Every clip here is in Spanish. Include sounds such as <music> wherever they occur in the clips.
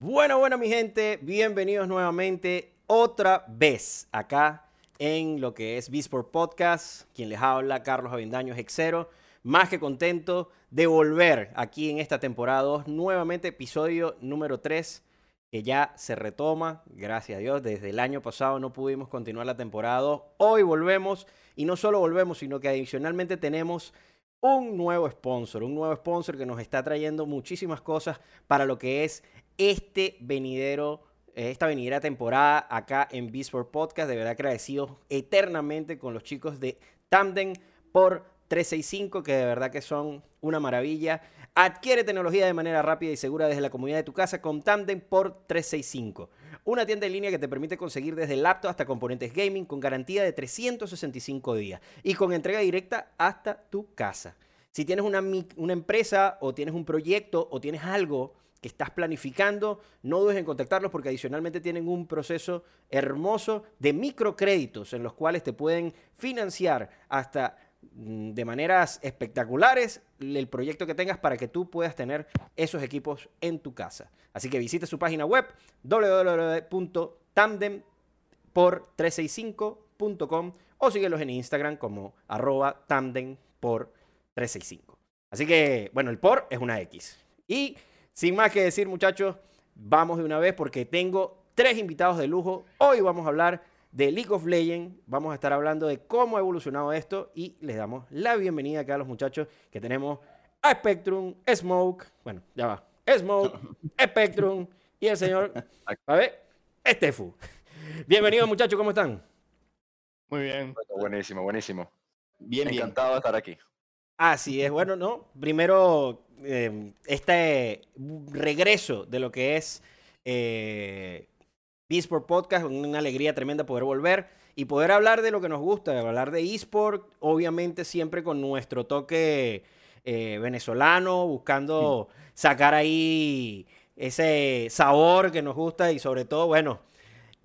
Bueno, bueno, mi gente, bienvenidos nuevamente otra vez acá en lo que es Bisport Podcast. Quien les habla, Carlos Avendaño Exero. Más que contento de volver aquí en esta temporada 2, nuevamente episodio número 3, que ya se retoma, gracias a Dios. Desde el año pasado no pudimos continuar la temporada 2. Hoy volvemos y no solo volvemos, sino que adicionalmente tenemos un nuevo sponsor, un nuevo sponsor que nos está trayendo muchísimas cosas para lo que es este venidero, eh, esta venidera temporada acá en Beatsport Podcast. De verdad agradecido eternamente con los chicos de Tandem por 365, que de verdad que son una maravilla. Adquiere tecnología de manera rápida y segura desde la comunidad de tu casa con Tandem por 365. Una tienda en línea que te permite conseguir desde laptop hasta componentes gaming con garantía de 365 días y con entrega directa hasta tu casa. Si tienes una, una empresa o tienes un proyecto o tienes algo que estás planificando, no dudes en contactarlos porque adicionalmente tienen un proceso hermoso de microcréditos en los cuales te pueden financiar hasta mm, de maneras espectaculares el proyecto que tengas para que tú puedas tener esos equipos en tu casa. Así que visite su página web www.tandempor365.com o síguelos en Instagram como arroba tandempor365. Así que, bueno, el por es una X. Y sin más que decir, muchachos, vamos de una vez porque tengo tres invitados de lujo. Hoy vamos a hablar de League of Legends. Vamos a estar hablando de cómo ha evolucionado esto y les damos la bienvenida acá a los muchachos que tenemos a Spectrum, Smoke, bueno, ya va, Smoke, <laughs> Spectrum y el señor, a ver, Estefu. Bienvenidos muchachos, ¿cómo están? Muy bien. Buenísimo, buenísimo. Bien, Encantado de estar aquí. Así es, bueno, ¿no? Primero, eh, este regreso de lo que es eh, eSport Podcast, una alegría tremenda poder volver y poder hablar de lo que nos gusta, hablar de eSport, obviamente siempre con nuestro toque eh, venezolano, buscando sacar ahí ese sabor que nos gusta y sobre todo, bueno,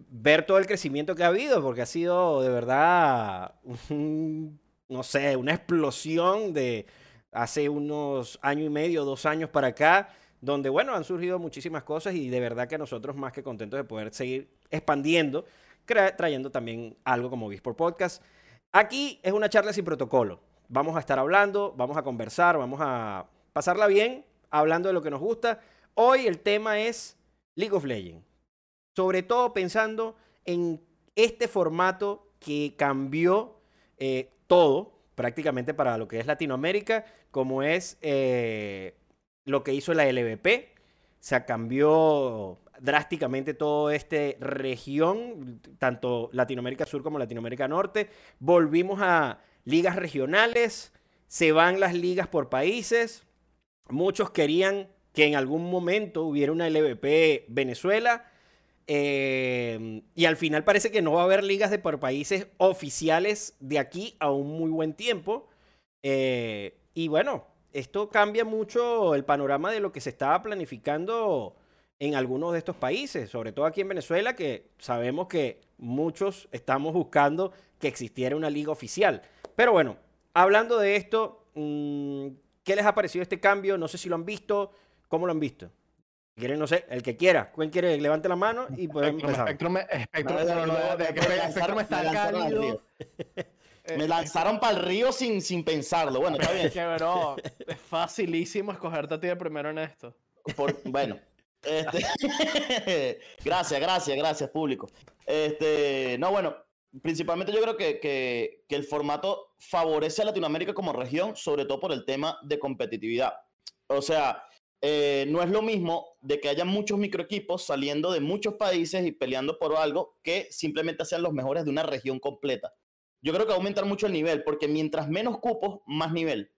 ver todo el crecimiento que ha habido, porque ha sido de verdad un no sé, una explosión de hace unos año y medio, dos años para acá, donde, bueno, han surgido muchísimas cosas y de verdad que nosotros más que contentos de poder seguir expandiendo, trayendo también algo como Bisport Podcast. Aquí es una charla sin protocolo. Vamos a estar hablando, vamos a conversar, vamos a pasarla bien, hablando de lo que nos gusta. Hoy el tema es League of Legends. Sobre todo pensando en este formato que cambió eh, todo prácticamente para lo que es Latinoamérica, como es eh, lo que hizo la LVP. Se cambió drásticamente toda esta región, tanto Latinoamérica Sur como Latinoamérica Norte. Volvimos a ligas regionales, se van las ligas por países. Muchos querían que en algún momento hubiera una LVP Venezuela. Eh, y al final parece que no va a haber ligas de por países oficiales de aquí a un muy buen tiempo. Eh, y bueno, esto cambia mucho el panorama de lo que se estaba planificando en algunos de estos países, sobre todo aquí en Venezuela, que sabemos que muchos estamos buscando que existiera una liga oficial. Pero bueno, hablando de esto, mm, ¿qué les ha parecido este cambio? No sé si lo han visto, ¿cómo lo han visto? quieren, no sé, el que quiera. ¿Quién quiere? Levante la mano y podemos empezar. Spectrum, está cálido. Me lanzaron para el río sin, sin pensarlo. Bueno, está bien. <laughs> Que, bro, <laughs> es facilísimo escogerte a ti de primero en esto. bueno. Este, <laughs> gracias, gracias, gracias, público. Este, no, bueno, principalmente yo creo que, que, que el formato favorece a Latinoamérica como región, sobre todo por el tema de competitividad. O sea, eh, no es lo mismo de que haya muchos microequipos saliendo de muchos países y peleando por algo que simplemente sean los mejores de una región completa. Yo creo que va a aumentar mucho el nivel, porque mientras menos cupos, más nivel.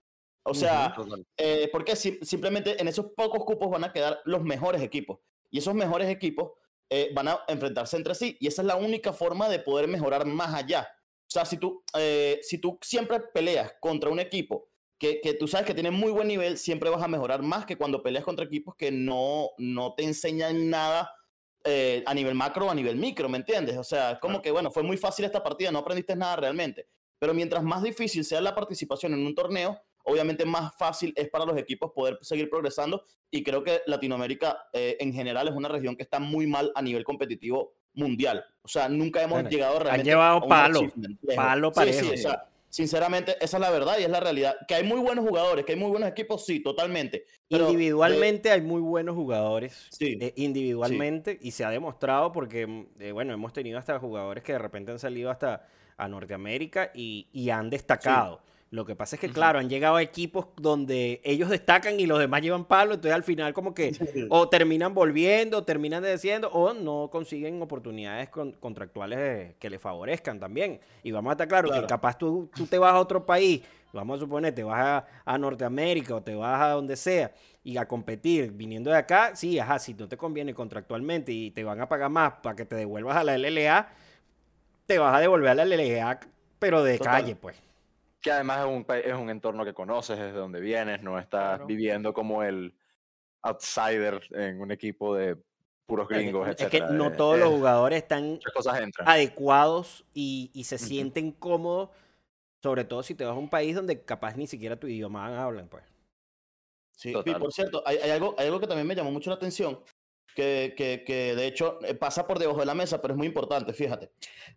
O sea, eh, porque simplemente en esos pocos cupos van a quedar los mejores equipos. Y esos mejores equipos eh, van a enfrentarse entre sí. Y esa es la única forma de poder mejorar más allá. O sea, si tú, si tú siempre peleas contra un equipo que, tú sabes que tiene muy buen nivel, siempre vas a mejorar más que cuando peleas contra equipos que no, no te enseñan nada eh, a nivel macro o a nivel micro, ¿me entiendes? O sea, como que, bueno, fue muy fácil esta partida, no aprendiste nada realmente. Pero mientras más difícil sea la participación en un torneo, obviamente más fácil es para los equipos poder seguir progresando y creo que Latinoamérica eh, en general es una región que está muy mal a nivel competitivo mundial. O sea, nunca hemos Bueno, llegado han realmente llevado a un palo, palo Sí, parejo. sí, o sea, sinceramente, esa es la verdad y es la realidad. Que hay muy buenos jugadores, que hay muy buenos equipos, sí, totalmente. Pero de- Individualmente hay muy buenos jugadores. Sí, eh, individualmente. Y se ha demostrado porque, mm, eh, bueno, hemos tenido hasta jugadores que de repente han salido hasta a Norteamérica y, y han destacado. Lo que pasa es que, claro, han llegado a equipos donde ellos destacan y los demás llevan palo, entonces al final como que o terminan volviendo, o terminan desciendo, o no consiguen oportunidades con- contractuales eh, que les favorezcan también. Y vamos a estar claros Claro. que capaz tú, tú te vas a otro país, vamos a suponer, te vas a, a Norteamérica o te vas a donde sea y a competir viniendo de acá, sí, ajá, si no te conviene contractualmente y te van a pagar más para que te devuelvas a la LLA, te vas a devolver a la LLA, pero de Total. calle, pues. Que además es un, es un entorno que conoces, es de donde vienes, no estás Claro. viviendo como el outsider en un equipo de puros gringos, es que etcétera. no Eh, todos los jugadores están adecuados y, y se Ujú. sienten cómodos, sobre todo si te vas a un país donde capaz ni siquiera tu idioma hablan, pues. Sí, y por cierto, hay, hay algo, hay algo que también me llamó mucho la atención, que, que, que de hecho eh, pasa por debajo de la mesa, pero es muy importante, fíjate.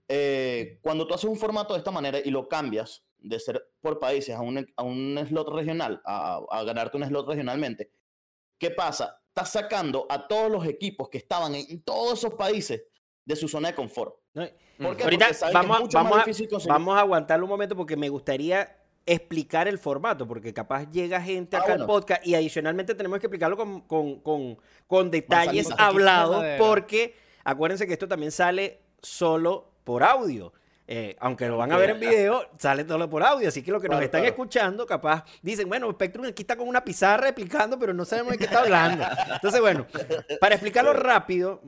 Eh, cuando tú haces un formato de esta manera y lo cambias de ser por países a un, a un slot regional, a, a ganarte un slot regionalmente, ¿qué pasa? Estás sacando a todos los equipos que estaban en todos esos países de su zona de confort. ¿no? ¿Por qué? Ahorita es vamos, a- vamos, a, vamos a aguantarlo un momento porque me gustaría explicar el formato, porque capaz llega gente Ah, acá al bueno. podcast y adicionalmente tenemos que explicarlo con, con, con, con detalles hablados, porque acuérdense que esto también sale solo por audio. Eh, aunque lo van a ver en video, sale solo por audio. Así que los que nos están claro. escuchando, capaz dicen, bueno, Spectrum aquí está con una pizarra explicando, pero no sabemos de qué está hablando. Entonces, bueno, para explicarlo rápido,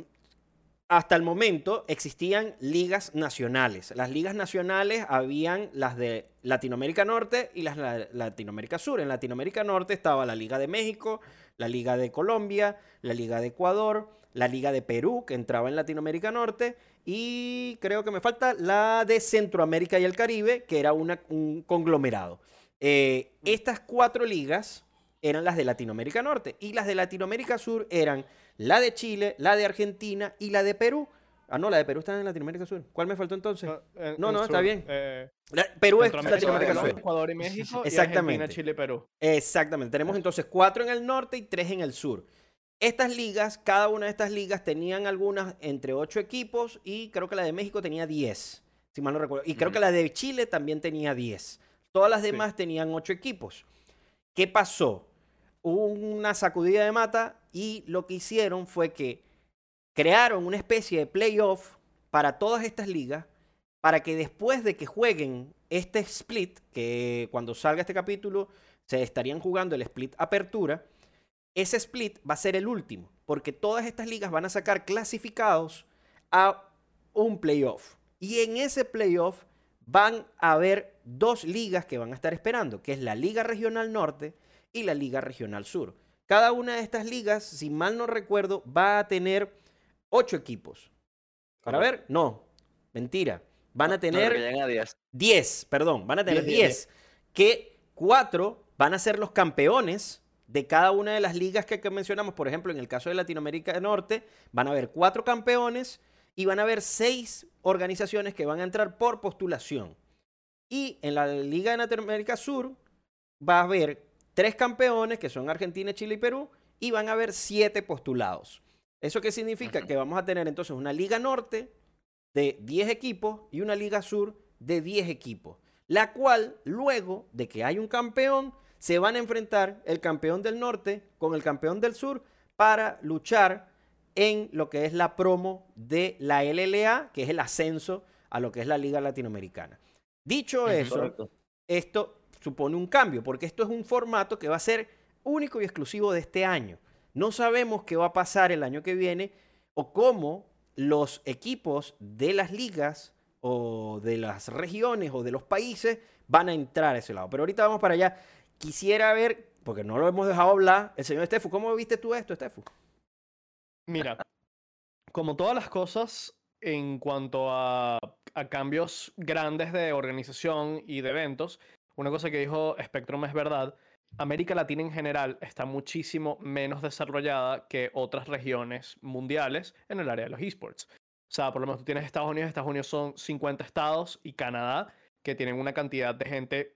hasta el momento existían ligas nacionales. Las ligas nacionales habían las de Latinoamérica Norte y las de Latinoamérica Sur. En Latinoamérica Norte estaba la Liga de México, la Liga de Colombia, la Liga de Ecuador, la Liga de Perú, que entraba en Latinoamérica Norte, y creo que me falta la de Centroamérica y el Caribe, que era una- un conglomerado. Eh, estas cuatro ligas eran las de Latinoamérica Norte y las de Latinoamérica Sur eran la de Chile, la de Argentina y la de Perú. Ah, no, la de Perú está en Latinoamérica Sur. ¿Cuál me faltó entonces? en- No, en no, está bien. eh, La- Perú es Latinoamérica Sur. Ecuador y México. Y Exactamente. Argentina, Chile, Perú. Exactamente. Tenemos entonces cuatro en el norte y tres en el sur. Estas ligas, cada una de estas ligas tenían algunas entre ocho equipos y creo que la de México tenía 10, si mal no recuerdo. Y creo que la de Chile también tenía 10. Todas las Sí. demás tenían ocho equipos. ¿Qué pasó? Hubo una sacudida de mata y lo que hicieron fue que crearon una especie de playoff para todas estas ligas para que después de que jueguen este split, que cuando salga este capítulo se estarían jugando el split apertura, ese split va a ser el último, porque todas estas ligas van a sacar clasificados a un playoff. Y en ese playoff van a haber dos ligas que van a estar esperando, que es la Liga Regional Norte y la Liga Regional Sur. Cada una de estas ligas, si mal no recuerdo, va a tener ocho equipos. Para ver, no, mentira. Van a No, tener 10. 10, perdón, van a tener 10, 10, que 4 van a ser los campeones de cada una de las ligas que, que mencionamos. Por ejemplo, en el caso de Latinoamérica Norte, van a haber 4 campeones y van a haber 6 organizaciones que van a entrar por postulación. Y en la Liga de Latinoamérica Sur va a haber 3 campeones, que son Argentina, Chile y Perú, y van a haber 7 postulados. ¿Eso qué significa? Que vamos a tener entonces una Liga Norte de 10 equipos y una Liga Sur de 10 equipos, la cual luego de que hay un campeón, se van a enfrentar el campeón del norte con el campeón del sur para luchar en lo que es la promo de la LLA, que es el ascenso a lo que es la Liga Latinoamericana. Dicho eso, Correcto. esto supone un cambio, porque esto es un formato que va a ser único y exclusivo de este año. No sabemos qué va a pasar el año que viene o cómo los equipos de las ligas o de las regiones o de los países van a entrar a ese lado. Pero ahorita vamos para allá. Quisiera ver, porque no lo hemos dejado hablar, el señor Estefu, ¿cómo viste tú esto, Estefu? Mira, como todas las cosas en cuanto a, a cambios grandes de organización y de eventos, una cosa que dijo Spectrum es verdad. América Latina en general está muchísimo menos desarrollada que otras regiones mundiales en el área de los esports. O sea, por lo menos tú tienes Estados Unidos, Estados Unidos son 50 estados y Canadá, que tienen una cantidad de gente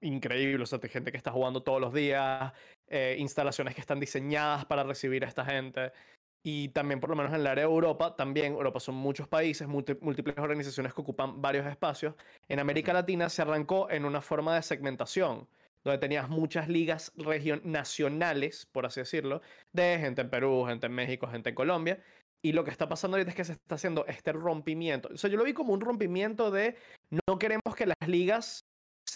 increíble, o sea, de gente que está jugando todos los días, eh, instalaciones que están diseñadas para recibir a esta gente. Y también, por lo menos en el área de Europa, también Europa son muchos países, múlti- múltiples organizaciones que ocupan varios espacios. En América Latina se arrancó en una forma de segmentación, donde tenías muchas ligas nacionales, por así decirlo, de gente en Perú, gente en México, gente en Colombia. Y lo que está pasando ahorita es que se está haciendo este rompimiento. O sea, yo lo vi como un rompimiento de no queremos que las ligas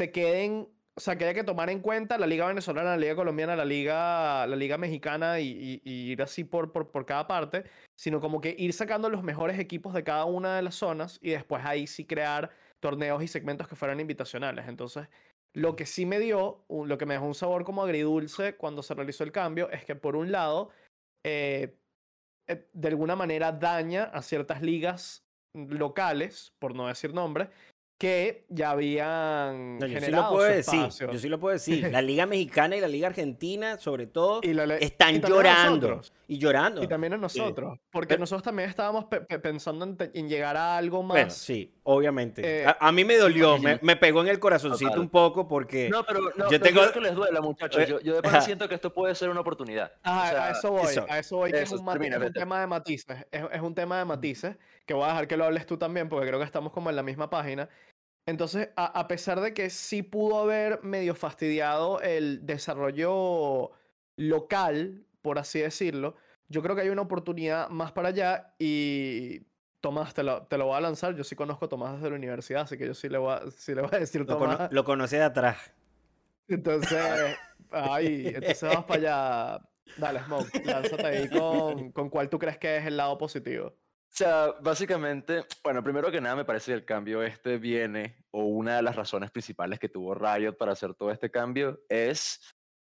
se queden, o sea, que haya que tomar en cuenta la liga venezolana, la liga colombiana, la liga, la liga mexicana y, ir así por, por, por cada parte, sino como que ir sacando los mejores equipos de cada una de las zonas y después ahí sí crear torneos y segmentos que fueran invitacionales. Entonces, lo que sí me dio, lo que me dejó un sabor como agridulce cuando se realizó el cambio, es que por un lado, eh, eh, de alguna manera daña a ciertas ligas locales, por no decir nombres, que ya habían No, yo sí lo generado puedo su decir. espacio. Yo sí lo puedo decir. <laughs> La Liga Mexicana y la Liga Argentina, sobre todo, Y la están y llorando. Y llorando. Y también a nosotros. Porque Pero- nosotros también estábamos pe- pe- pensando en, en llegar a algo más. Bueno, sí, obviamente. eh, a, a mí me dolió, me, me pegó en el corazoncito Total. un poco porque... No, pero no, yo tengo- que les duela, muchachos. Eh, Yo, yo de verdad siento que esto puede ser una oportunidad. Ajá, O sea, a eso voy, eso. a eso voy, que Eso, es un, es un tema de matices, es, es un tema de matices, que voy a dejar que lo hables tú también, porque creo que estamos como en la misma página. Entonces, a, a pesar de que sí pudo haber medio fastidiado el desarrollo local, por así decirlo, yo creo que hay una oportunidad más para allá y Tomás, te lo, te lo voy a lanzar, yo sí conozco a Tomás desde la universidad, así que yo sí le voy a, sí le voy a decir Lo, cono- Tomás. lo conocí de atrás. Entonces, ay, entonces vamos para allá. Dale, Smoke, lánzate ahí con, con cuál tú crees que es el lado positivo. O sea, básicamente, bueno, primero que nada me parece que el cambio este viene, o una de las razones principales que tuvo Riot para hacer todo este cambio es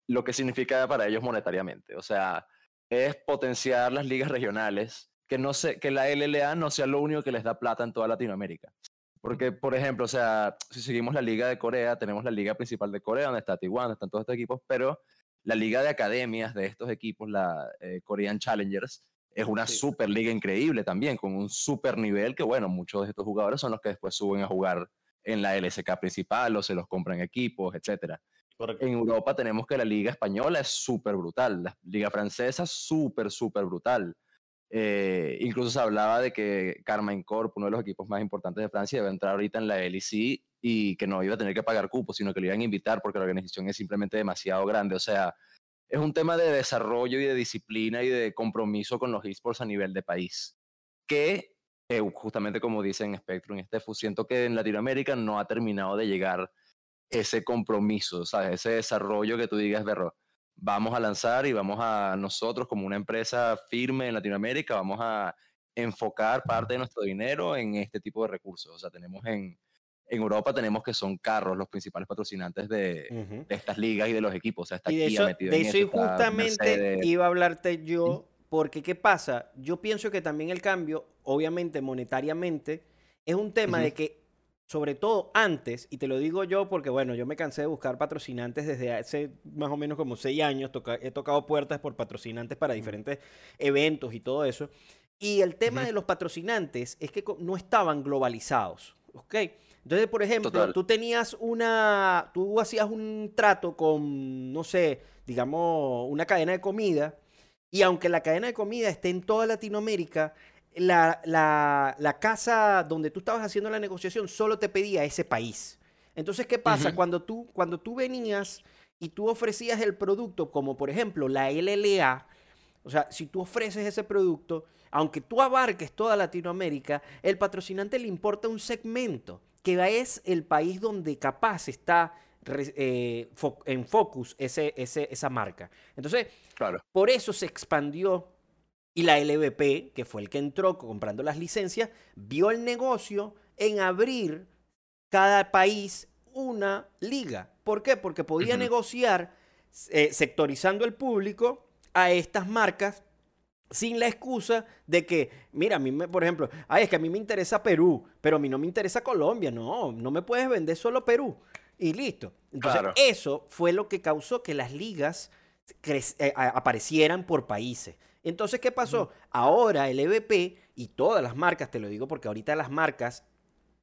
lo que significa para ellos monetariamente. O sea, es potenciar las ligas regionales, que, no se, que la LLA no sea lo único que les da plata en toda Latinoamérica. Porque, por ejemplo, o sea, si seguimos la liga de Corea, tenemos la liga principal de Corea, donde está T1, donde están todos estos equipos, pero la liga de academias de estos equipos, la eh, Korean Challengers, es una Sí. super liga increíble también, con un super nivel que, bueno, muchos de estos jugadores son los que después suben a jugar en la LSK principal o se los compran equipos, etcétera. En Europa tenemos que la liga española es súper brutal, la liga francesa súper, súper brutal. Eh, incluso se hablaba de que Carmine Corp, uno de los equipos más importantes de Francia, iba a entrar ahorita en la LEC y que no iba a tener que pagar cupos, sino que lo iban a invitar porque la organización es simplemente demasiado grande. O sea, es un tema de desarrollo y de disciplina y de compromiso con los esports a nivel de país. Que, eh, justamente como dicen Spectrum y Stefu, siento que en Latinoamérica no ha terminado de llegar ese compromiso, ¿sabes? Ese desarrollo que tú digas, Berro, vamos a lanzar y vamos a nosotros como una empresa firme en Latinoamérica, vamos a enfocar parte de nuestro dinero en este tipo de recursos. O sea, tenemos en, en Europa, tenemos que son carros los principales patrocinantes de, Ujú. de estas ligas y de los equipos. O sea, está Y de Kia eso, metido de en eso y está justamente Mercedes. iba a hablarte yo, porque ¿qué pasa? Yo pienso que también el cambio, obviamente monetariamente, es un tema de Ujú. que, sobre todo antes, y te lo digo yo porque, bueno, yo me cansé de buscar patrocinantes desde hace más o menos como seis años, toca- he tocado puertas por patrocinantes para diferentes eventos y todo eso. Y el tema de los patrocinantes es que no estaban globalizados, ¿ok? Entonces, por ejemplo, Total. tú tenías una, tú hacías un trato con, no sé, digamos, una cadena de comida, y aunque la cadena de comida esté en toda Latinoamérica, la, la- la casa donde tú estabas haciendo la negociación solo te pedía ese país. Entonces, ¿qué pasa? Cuando, tú, cuando tú venías y tú ofrecías el producto, como por ejemplo la LLA, o sea, si tú ofreces ese producto, aunque tú abarques toda Latinoamérica, el patrocinante le importa un segmento, que es el país donde capaz está eh, fo- en focus ese, ese- esa marca. Entonces, Claro. por eso se expandió y la LVP, que fue el que entró comprando las licencias, vio el negocio en abrir cada país una liga. ¿Por qué? Porque podía negociar eh, sectorizando el público a estas marcas sin la excusa de que, mira, a mí, me, por ejemplo, ay, es que a mí me interesa Perú, pero a mí no me interesa Colombia. No, no me puedes vender solo Perú. y listo. Entonces, Claro. eso fue lo que causó que las ligas eh, aparecieran por países. Entonces, ¿qué pasó? Ahora el EVP y todas las marcas, te lo digo porque ahorita las marcas,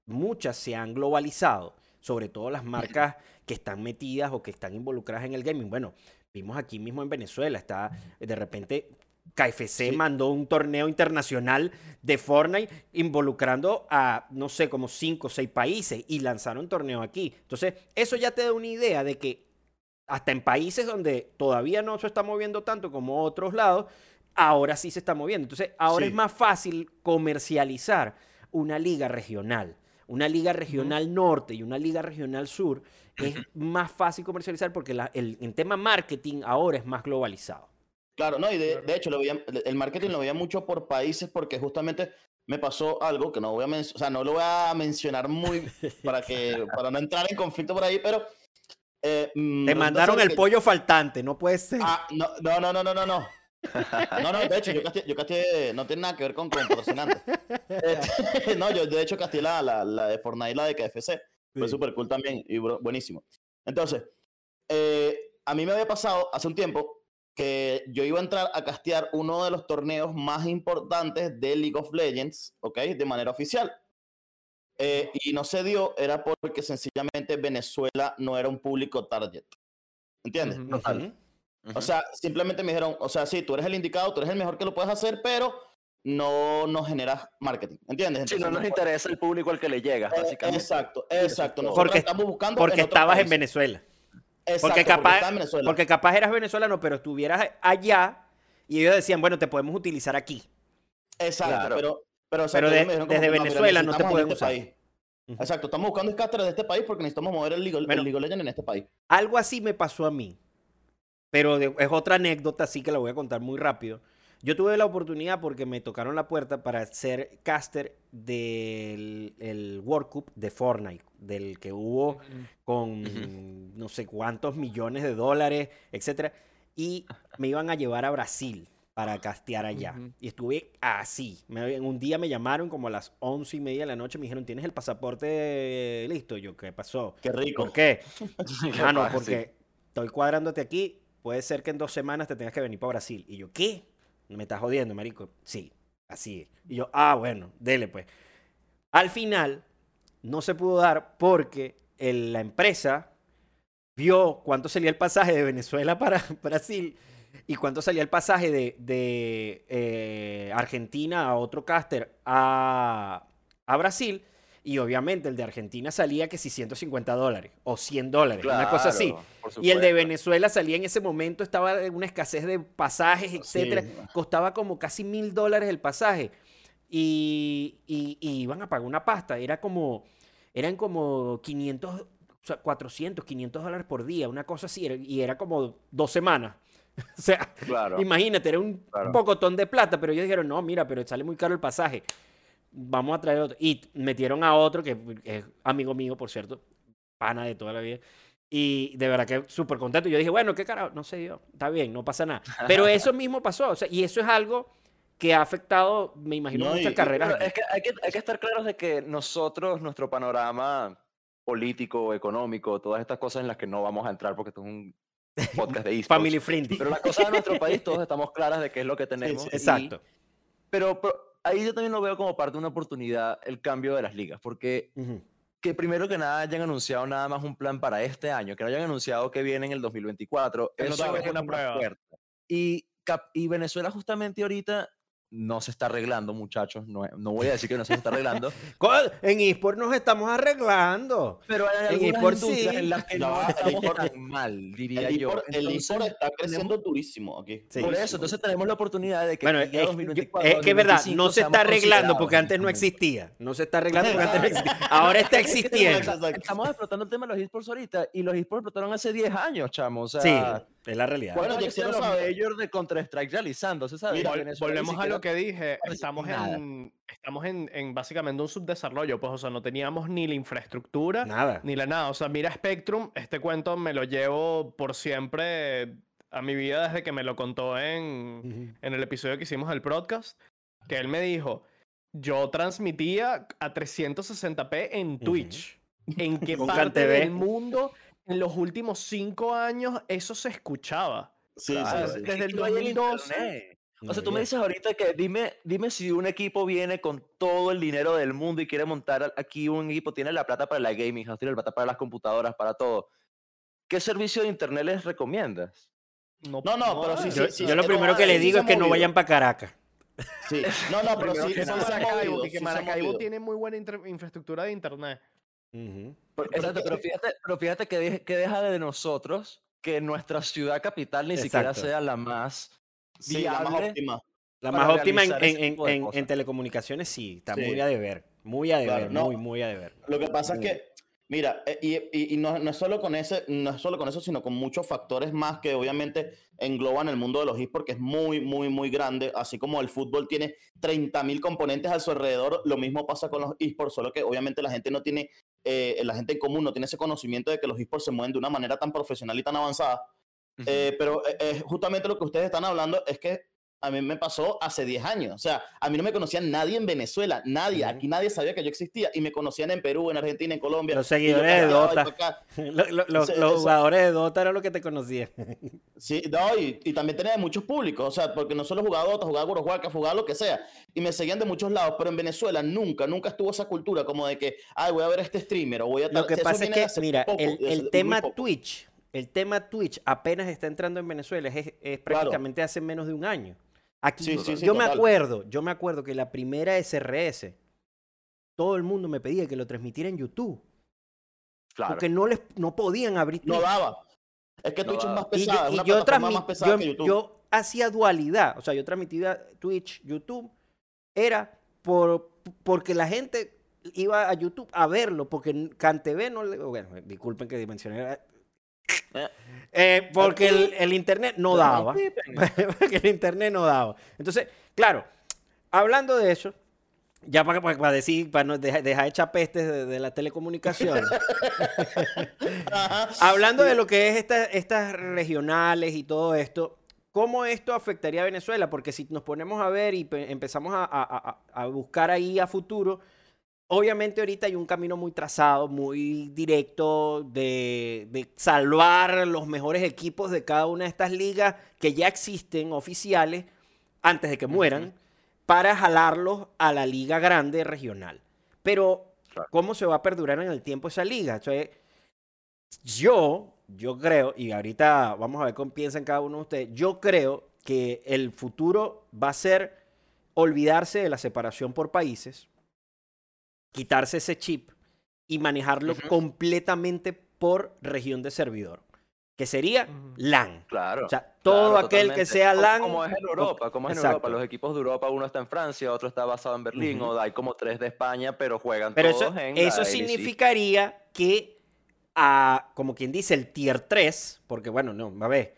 muchas se han globalizado, sobre todo las marcas <laughs> que están metidas o que están involucradas en el gaming. Bueno, vimos aquí mismo en Venezuela, está de repente KFC Sí. mandó un torneo internacional de Fortnite involucrando a, no sé, como cinco o seis países y lanzaron torneo aquí. Entonces, eso ya te da una idea de que hasta en países donde todavía no se está moviendo tanto como otros lados, ahora sí se está moviendo. Entonces, ahora Sí. es más fácil comercializar una liga regional. Una liga regional norte y una liga regional sur es <clears throat> más fácil comercializar porque la- el, en tema marketing ahora es más globalizado. Claro, no, y de, Claro. de hecho, lo veía, el marketing lo veía mucho por países porque justamente me pasó algo que no voy a mencionar, o sea, no lo voy a mencionar muy <laughs> para que para no entrar en conflicto por ahí, pero eh, mm, Te mandaron el que- pollo faltante, no puede ser. Ah, no, no, no, no, no, no, no. No, de hecho, yo castié, yo no tiene nada que ver con, con patrocinantes. <laughs> Este, <laughs> no, yo de hecho castié la, la, la de Fortnite y la de KFC. Fue Sí. súper cool también y buenísimo. Entonces, eh, a mí me había pasado hace un tiempo que yo iba a entrar a castear uno de los torneos más importantes de League of Legends, ¿ok? De manera oficial. Eh, y no se dio, era porque sencillamente Venezuela no era un público target. ¿Entiendes? Ujú. O sea, simplemente me dijeron, o sea, sí, tú eres el indicado, tú eres el mejor que lo puedes hacer, pero no nos generas marketing, ¿entiendes? Si no nos no interesa el público al que le llegas, puede- básicamente. Exacto, exacto. Nosotros Porque- estamos buscando Porque en estabas en. Venezuela. Exacto, Porque capaz, está en Venezuela. porque capaz eras venezolano, pero estuvieras allá y ellos decían, bueno, te podemos utilizar aquí. Exacto, Claro. pero, pero, de- desde que, Venezuela no te pueden este usar. país. Exacto, estamos buscando escáteres de este país porque necesitamos mover el League, el Bueno. League Legends en este país. Algo así me pasó a mí. Pero de- es otra anécdota, así que la voy a contar muy rápido. Yo tuve la oportunidad porque me tocaron la puerta para ser caster del el World Cup de Fortnite, del que hubo con no sé cuántos millones de dólares, etcétera, y me iban a llevar a Brasil para castear allá. Y estuve así. Me- un día me llamaron como a las once y media de la noche, me dijeron, ¿tienes el pasaporte listo? Yo, ¿qué pasó? Qué rico. ¿Por qué? <laughs> Ah, no, fácil. porque estoy cuadrándote aquí. Puede ser que en dos semanas te tengas que venir para Brasil. Y yo, ¿qué? Me estás jodiendo, marico. Sí, así es. Y yo, ah, bueno, dele pues. Al final, no se pudo dar porque el- la empresa vio cuánto salía el pasaje de Venezuela para <laughs> Brasil y cuánto salía el pasaje de, de, eh, Argentina a otro caster a, a Brasil. Y obviamente el de Argentina salía que si 150 dólares o 100 dólares, una cosa así. Y el de. Venezuela salía en ese momento, estaba en una escasez de pasajes, etcétera. Sí. Costaba como casi mil dólares el pasaje. Y, y- y iban a pagar una pasta. Era como, eran como 500, o sea, 400, 500 dólares por día, una cosa así. Y era como dos semanas. <laughs> O sea, Claro. imagínate, era un Claro. pocotón de plata, pero ellos dijeron, no, mira, pero sale muy caro el pasaje. Vamos a traer otro. Y metieron a otro, que es amigo mío, por cierto, pana de toda la vida. Y de verdad que súper contento. Yo dije, bueno, qué carajo, no sé yo, está bien, no pasa nada. Pero eso <laughs> mismo pasó, o sea, y eso es algo que ha afectado, me imagino, No, muchas y- carreras. Es que hay, que hay que estar claros de que nosotros, nuestro panorama político, económico, todas estas cosas en las que no vamos a entrar porque esto es un <laughs> podcast de. Family friendly. Pero las cosas de nuestro país, todos estamos claras de qué es lo que tenemos. sí. y- Exacto. pero, pero ahí yo también lo veo como parte de una oportunidad el cambio de las ligas, porque Ujú. que primero que nada hayan anunciado nada más un plan para este año, que no hayan anunciado que viene en el 2024, Que no eso tengan es una prueba. puerta. Y, y Venezuela justamente ahorita no se está arreglando, muchachos, no, no voy a decir que no se está arreglando, <laughs> En eSport nos estamos arreglando. pero hay En eSport sí. en las que no el estamos tan mal, diría El yo. eSport el eSport está creciendo durísimo aquí. Sí. Por durísimo. eso, entonces tenemos la oportunidad de que Bueno, es, yo- 2024, es que es verdad, 2025 no se está arreglando porque antes no existía. No se está arreglando porque antes no existía. Ahora está <laughs> existiendo. Estamos explotando el tema de los esports ahorita y los esports explotaron hace 10 años, chamo. O sea, Sí, es la realidad. Bueno, ¿cuántos yo quiero los majors de Counter-Strike realizándose, ¿sabes? Mira, Vol- volvemos a lo que dije, estamos en, estamos en, en básicamente un subdesarrollo, pues, o sea, no teníamos ni la infraestructura, Nada. ni la nada. O sea, mira Spectrum, este cuento me lo llevo por siempre a mi vida desde que me lo contó en, Ujú. en el episodio que hicimos del podcast, que él me dijo, yo transmitía a 360p en Twitch. en qué parte del mundo en los últimos cinco años eso se escuchaba. Sí, Claro, sí, sí. desde es que el no hay 2012. internet. No O sea, tú me dices ahorita que dime, dime si un equipo viene con todo el dinero del mundo y quiere montar aquí un equipo, tiene la plata para la gaming house, tiene la plata para las computadoras, para todo. ¿Qué servicio de internet les recomiendas? No, no, pero sí, hay. sí, Yo, sí, yo lo primero no, que le digo es que ha no movido. vayan para Caracas. Sí. No, no, <laughs> pero sí, que Maracaibo, movido, porque sí se ha Maracaibo movido. tiene muy buena infraestructura de internet. Exacto, pero fíjate, pero fíjate que, que deja de nosotros que nuestra ciudad capital ni siquiera sea la más Sí, la más óptima. La más óptima en, en- en- en telecomunicaciones sí, está Sí. muy a deber. Muy a deber, Claro, no. muy, muy a deber. Lo que pasa Muy. es que, mira, eh, y, y- y no, no es solo con ese, no es solo con eso, sino con muchos factores más que obviamente engloban el mundo de los esports, que es muy, muy, muy grande. Así como el fútbol tiene 30.000 componentes a su alrededor, lo mismo pasa con los esports, solo que obviamente la gente no tiene, eh, la gente en común no tiene ese conocimiento de que los esports se mueven de una manera tan profesional y tan avanzada. Eh, pero eh, eh, justamente lo que ustedes están hablando es que a mí me pasó hace 10 años. O sea, a mí no me conocía nadie en Venezuela, nadie. Aquí nadie sabía que yo existía y me conocían en Perú, en Argentina, en Colombia. Los seguidores de Dota. <laughs> los jugadores de Dota eran los que te conocían. <laughs> Sí, no, y, y también tenía muchos públicos, o sea, porque no solo jugaba Dota, jugaba World jugaba lo que sea. Y me seguían de muchos lados, pero en Venezuela nunca, nunca estuvo esa cultura como de que, ay, voy a ver a este streamer o voy a Lo tal". que Eso pasa es que, mira, poco, el, tema. Twitch, el tema Twitch apenas está entrando en Venezuela, es, es prácticamente hace menos de un año. Aquí, Sí, sí, sí, yo me acuerdo, yo me acuerdo que la primera SRS, todo el mundo me pedía que lo transmitiera en YouTube, claro. porque no les, no podían abrir No daba. Es que No Twitch es más Y pesada, yo, es y yo plataforma transmi- más pesada yo- que YouTube. yo hacía dualidad, o sea, yo transmitía Twitch, YouTube, era por, porque la gente iba a YouTube a verlo, porque CanTV no le... Bueno, disculpen que mencioné... Eh. Porque el, el internet no daba. <laughs> porque el internet no daba. Entonces, claro, hablando de eso, ya para, para, decir, para no dejar, dejar echar pestes de, de la telecomunicación. <laughs> Hablando de lo que es esta- estas regionales y todo esto, ¿cómo esto afectaría a Venezuela? Porque si nos ponemos a ver y pe- empezamos a, a- a- a buscar ahí a futuro, obviamente ahorita hay un camino muy trazado, muy directo de, de salvar los mejores equipos de cada una de estas ligas que ya existen oficiales antes de que mueran para jalarlos a la liga grande regional. Pero. ¿cómo se va a perdurar en el tiempo esa liga? O sea, yo, yo creo, y ahorita vamos a ver cómo piensan cada uno de ustedes, yo creo que el futuro va a ser olvidarse de la separación por países, quitarse ese chip y manejarlo completamente por región de servidor, que sería. LAN. Claro. O sea, todo claro, aquel que sea LAN. Como es en Europa, como es en. Europa. Los equipos de Europa, uno está en Francia, otro está basado en Berlín, o hay como tres de España, pero juegan Pero todos eso, en eso la significaría que, a, como quien dice, el tier 3, porque bueno, no, a ver,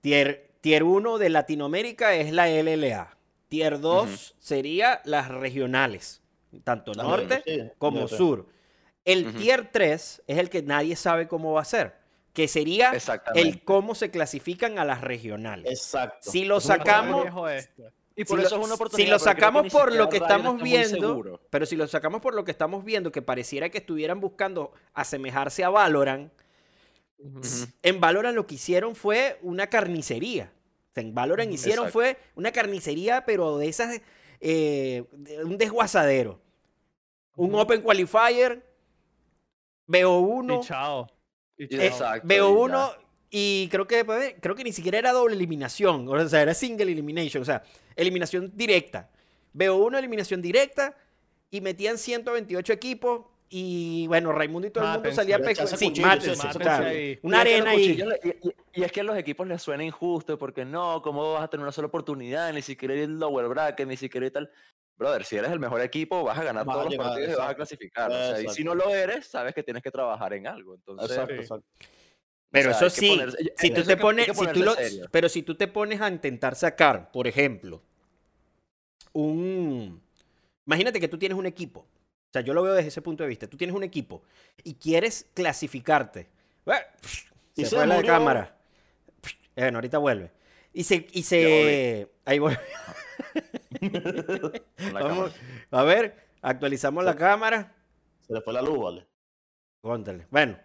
tier, tier 1 de Latinoamérica es la LLA. Tier 2 sería las regionales, tanto norte sí, como norte. sur. El tier 3 es el que nadie sabe cómo va a ser, que sería Exactamente. el cómo se clasifican a las regionales. Exacto. Si lo sacamos, este. Y por si eso lo, es una si lo sacamos por lo que estamos viendo, pero si lo sacamos por lo que estamos viendo, que pareciera que estuvieran buscando asemejarse a Valorant, en Valorant lo que hicieron fue una carnicería. En Valorant hicieron Exacto. fue una carnicería, pero de esas, eh, un desguazadero. Un. Open Qualifier, BO1, Y chao. Y Y chao. eh, Exacto, BO1 y creo que, pues, creo que ni siquiera era doble eliminación, o sea, era single elimination, o sea, eliminación directa. BO1, eliminación directa, y metían 128 equipos, y bueno, Raimundo y todo el mundo salía echarse Sí, o sea, ahí. una Y es que arena ahí. y, y- y es que a los equipos les suena injusto porque no, ¿cómo vas a tener una sola oportunidad? Ni siquiera ir al lower bracket, ni siquiera ir tal. Brother, si eres el mejor equipo, vas a ganar todos los partidos y vas a clasificar. o sea, y si Exacto. no lo eres, sabes que tienes que trabajar en algo. Entonces, Exacto, Sí. exacto. Pero o sea, eso sí, ponerse- si tú te pones, si tú lo- pero si tú te pones a intentar sacar, por ejemplo, un, imagínate que tú tienes un equipo, sea, yo lo veo desde ese punto de vista, tú tienes un equipo y quieres clasificarte, Bueno, Y se se fue la cámara, Eh, bueno, ahorita vuelve, y se, y se, ahí vuelve, <laughs> Vamos, cámara. a ver, actualizamos la cámara, Se le fue la luz, ¿vale? Cóntale. Bueno.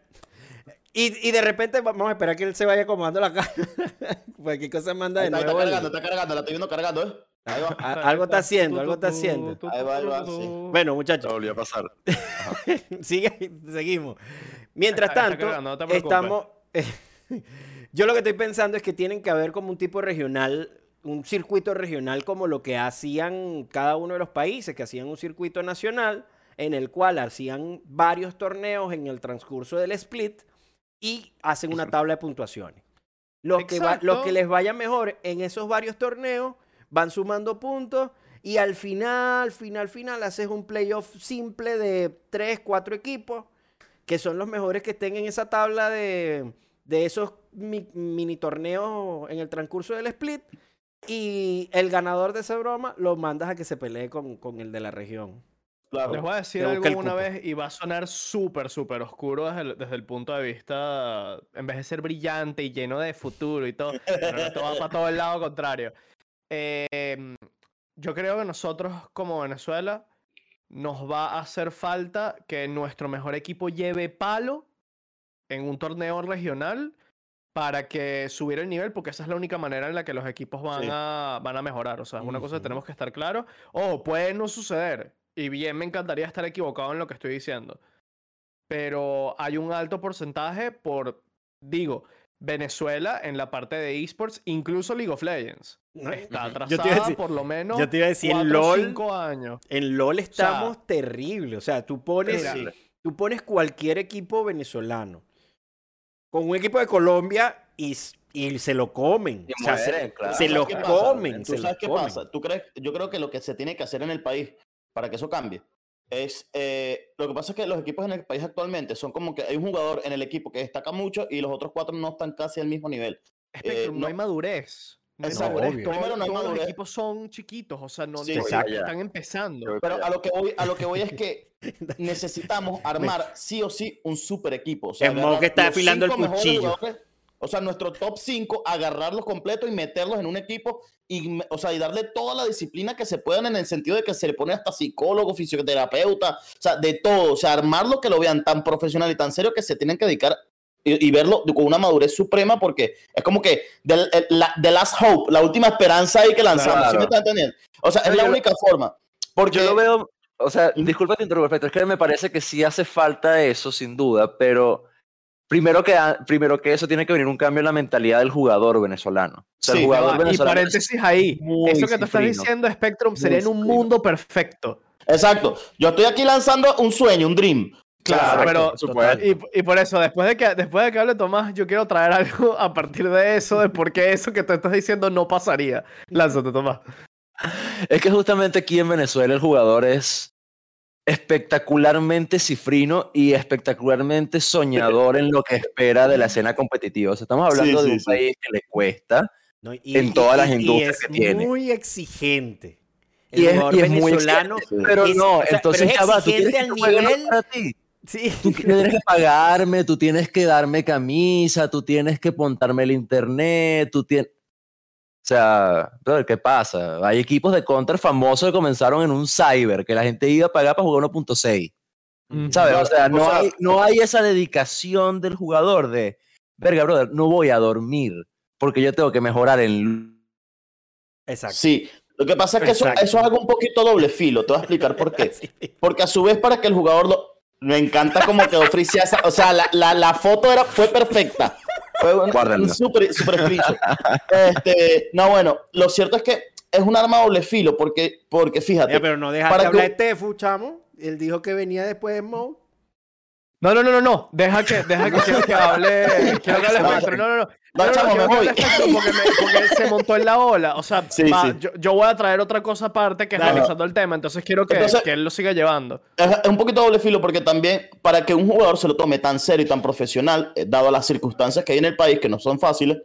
Y, y de repente vamos a esperar que él se vaya acomodando la cara. <laughs> Cualquier cosa manda de Está, está nuevo. el- cargando, está cargando, la estoy viendo cargando, ¿eh? Ahí va. a- <laughs> algo está haciendo, algo está haciendo. Ahí va, ahí va, sí. Bueno, Ya muchachos, volvió a pasar. <laughs> sigue, seguimos. Mientras tanto, no estamos. <laughs> yo lo que estoy pensando es que tienen que haber como un tipo regional, un circuito regional como lo que hacían cada uno de los países, que hacían un circuito nacional en el cual hacían varios torneos en el transcurso del split y hacen una tabla de puntuaciones. Los que, va- los que les vaya mejor en esos varios torneos van sumando puntos y al final, final, final haces un playoff simple de 3, 4 equipos que son los mejores que estén en esa tabla de, de esos mi- mini torneos en el transcurso del split y el ganador de esa broma lo mandas a que se pelee con, con el de la región. Claro. Les voy a decir algo una cupo. vez y va a sonar súper, súper oscuro desde el, desde el punto de vista, en vez de ser brillante y lleno de futuro y todo, pero esto va para todo el lado contrario. Eh, yo creo que nosotros como Venezuela nos va a hacer falta que nuestro mejor equipo lleve palo en un torneo regional para que subir el nivel, porque esa es la única manera en la que los equipos van, Sí. a, van a mejorar. O sea, es una cosa que tenemos que estar claros. O puede no suceder. Y bien, me encantaría estar equivocado en lo que estoy diciendo. Pero hay un alto porcentaje por, digo, Venezuela en la parte de esports, incluso League of Legends. Está Yo atrasada decir- por lo menos yo te iba a decir, en cuatro o LOL, cinco años. En LOL estamos terribles. O sea, tú pones, Mira, tú pones cualquier equipo venezolano con un equipo de Colombia y, y se lo comen. Y O sea, se- mueren, claro. se ¿Sabes lo qué pasa? comen. ¿Tú sabes qué pasa? ¿Tú crees? Yo creo que lo que se tiene que hacer en el país para que eso cambie es eh, lo que pasa es que los equipos en el país actualmente son como que hay un jugador en el equipo que destaca mucho y los otros cuatro no están casi al mismo nivel. Spectrum, no, no- hay madurez. No Exacto. madurez. Obvio. Todo- Primero, no hay todos los madurez. equipos son chiquitos, o sea, no, Sí, no- exacto. están empezando. Pero a lo que voy, a lo que voy es que <laughs> necesitamos armar sí o sí un super equipo. O sea, agarrar está afilando el mejores cuchillo. O sea, nuestro top 5, agarrarlos completos y meterlos en un equipo y, me- o sea, y darle toda la disciplina que se puedan en el sentido de que se le pone hasta psicólogo, fisioterapeuta, o sea, de todo. O sea, armarlo que lo vean tan profesional y tan serio que se tienen que dedicar y, y verlo con una madurez suprema porque es como que the, la, the last hope, la última esperanza ahí que lanzamos. ¿sí Claro. me están entendiendo? O sea, es la única forma. Porque Yo lo veo, o sea, disculpa te interrumpo, pero es que me parece que sí hace falta eso, sin duda, pero primero que, primero que eso tiene que venir un cambio en la mentalidad del jugador venezolano. O sea, Sí, el jugador y venezolano es paréntesis ahí. Eso que te estás diciendo, Spectrum, sería en un mundo perfecto. Exacto. Yo estoy aquí lanzando un sueño, un dream. Claro, Exacto, pero y, y por eso, después de, que, después de que hable Tomás, yo quiero traer algo a partir de eso, de por qué eso que tú estás diciendo no pasaría. Lánzate, Tomás. Es que justamente aquí en Venezuela el jugador es espectacularmente cifrino y espectacularmente soñador en lo que espera de la <laughs> escena competitiva. O sea, estamos hablando Sí, de sí, un sí. país que le cuesta ¿no? en todas las industrias es que tiene. muy exigente. El y es, y es muy exigente, pero es- no, o sea, entonces pero es tú tienes que nivel- para ti. Sí. Tú tienes que pagarme, tú tienes que darme camisa, tú tienes que montarme el internet, tú tienes... O sea, brother, ¿qué pasa? Hay equipos de counter famosos que comenzaron en un cyber, que la gente iba a pagar para jugar 1.6. ¿Sabes? O sea, o no, sea- hay, no hay esa dedicación del jugador de, verga, brother, no voy a dormir porque yo tengo que mejorar en... Exacto. Sí. Lo que pasa es que eso, eso es algo un poquito doble filo. Te voy a explicar por qué. <laughs> Porque a su vez, para que el jugador lo. Me encanta como quedó Frisia. esa- O sea, la, la, la foto era, fue perfecta. Fue un, super, super screenshot. <laughs> Este, no, bueno, lo cierto es que es un arma doble filo. Porque, porque fíjate. Ya, pero no Para que- hablar de Tefu, chamo. Él dijo que venía después de Mo. No, no, no, no, no. Deja que, deja que quiero que hable. Quiero <laughs> que hable No, Spectrum. No, no, no. No, No, no, chamo, quiero me voy. porque, me- porque él se montó en la ola. O sea, Sí, va, sí. Yo, yo voy a traer otra cosa aparte que es revisando el tema. Entonces quiero que, Entonces- que él lo siga llevando. es, es un poquito doble filo porque también para que un jugador se lo tome tan serio y tan profesional, eh, dado las circunstancias que hay en el país, que no son fáciles,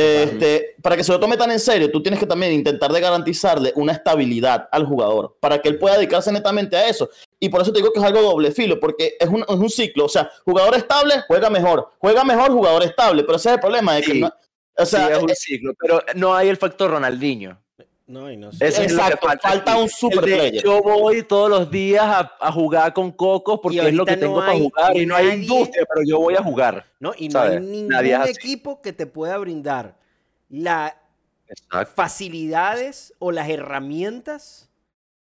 este, para que se lo tome tan en serio, tú tienes que también intentar de garantizarle una estabilidad al jugador para que él pueda dedicarse netamente a eso. Y por eso te digo que es algo doble filo, porque es un, es un ciclo. O sea, jugador estable, juega mejor. Juega mejor, jugador estable. Pero ese es el problema. De que Sí. no- o sea, sí, es un eh, ciclo, pero no hay el factor Ronaldinho. No, y no sé. Eso es lo que Exacto, falta un super player. Yo voy todos los días a, a jugar con cocos porque es lo que no tengo para hay jugar y no hay nadie- industria, pero yo voy a jugar. No, y no ¿sabes? hay ningún Nadie equipo que te pueda brindar las facilidades o las herramientas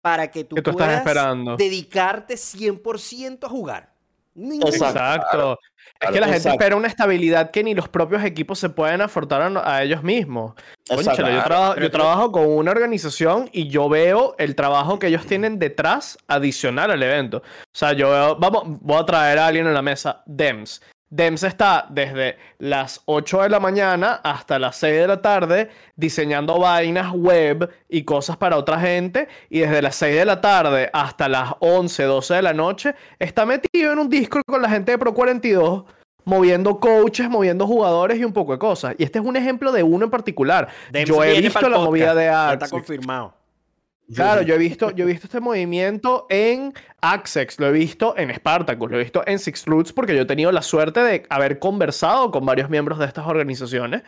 para que tú Que tú estás puedas esperando. dedicarte 100% a jugar. Exacto. Exacto. es claro, que la gente exacto. espera una estabilidad que ni los propios equipos se pueden afortar a, a ellos mismos. Exacto. Cónchale, yo, yo trabajo con una organización y yo veo el trabajo que ellos tienen detrás adicional al evento. O sea, yo veo, vamos, voy a traer a alguien en la mesa, DEMS. DEMS está desde las 8 de la mañana hasta las 6 de la tarde diseñando vainas web y cosas para otra gente. Y desde las 6 de la tarde hasta las 11, 12 de la noche está metido en un Discord con la gente de Pro 42 moviendo coaches, moviendo jugadores y un poco de cosas. Y este es un ejemplo de uno en particular. Dems yo he visto la movida de ya Arx. Está confirmado. Claro, yo he visto, yo he visto este movimiento en Axex, lo he visto en Spartacus, lo he visto en Six Roots, porque yo he tenido la suerte de haber conversado con varios miembros de estas organizaciones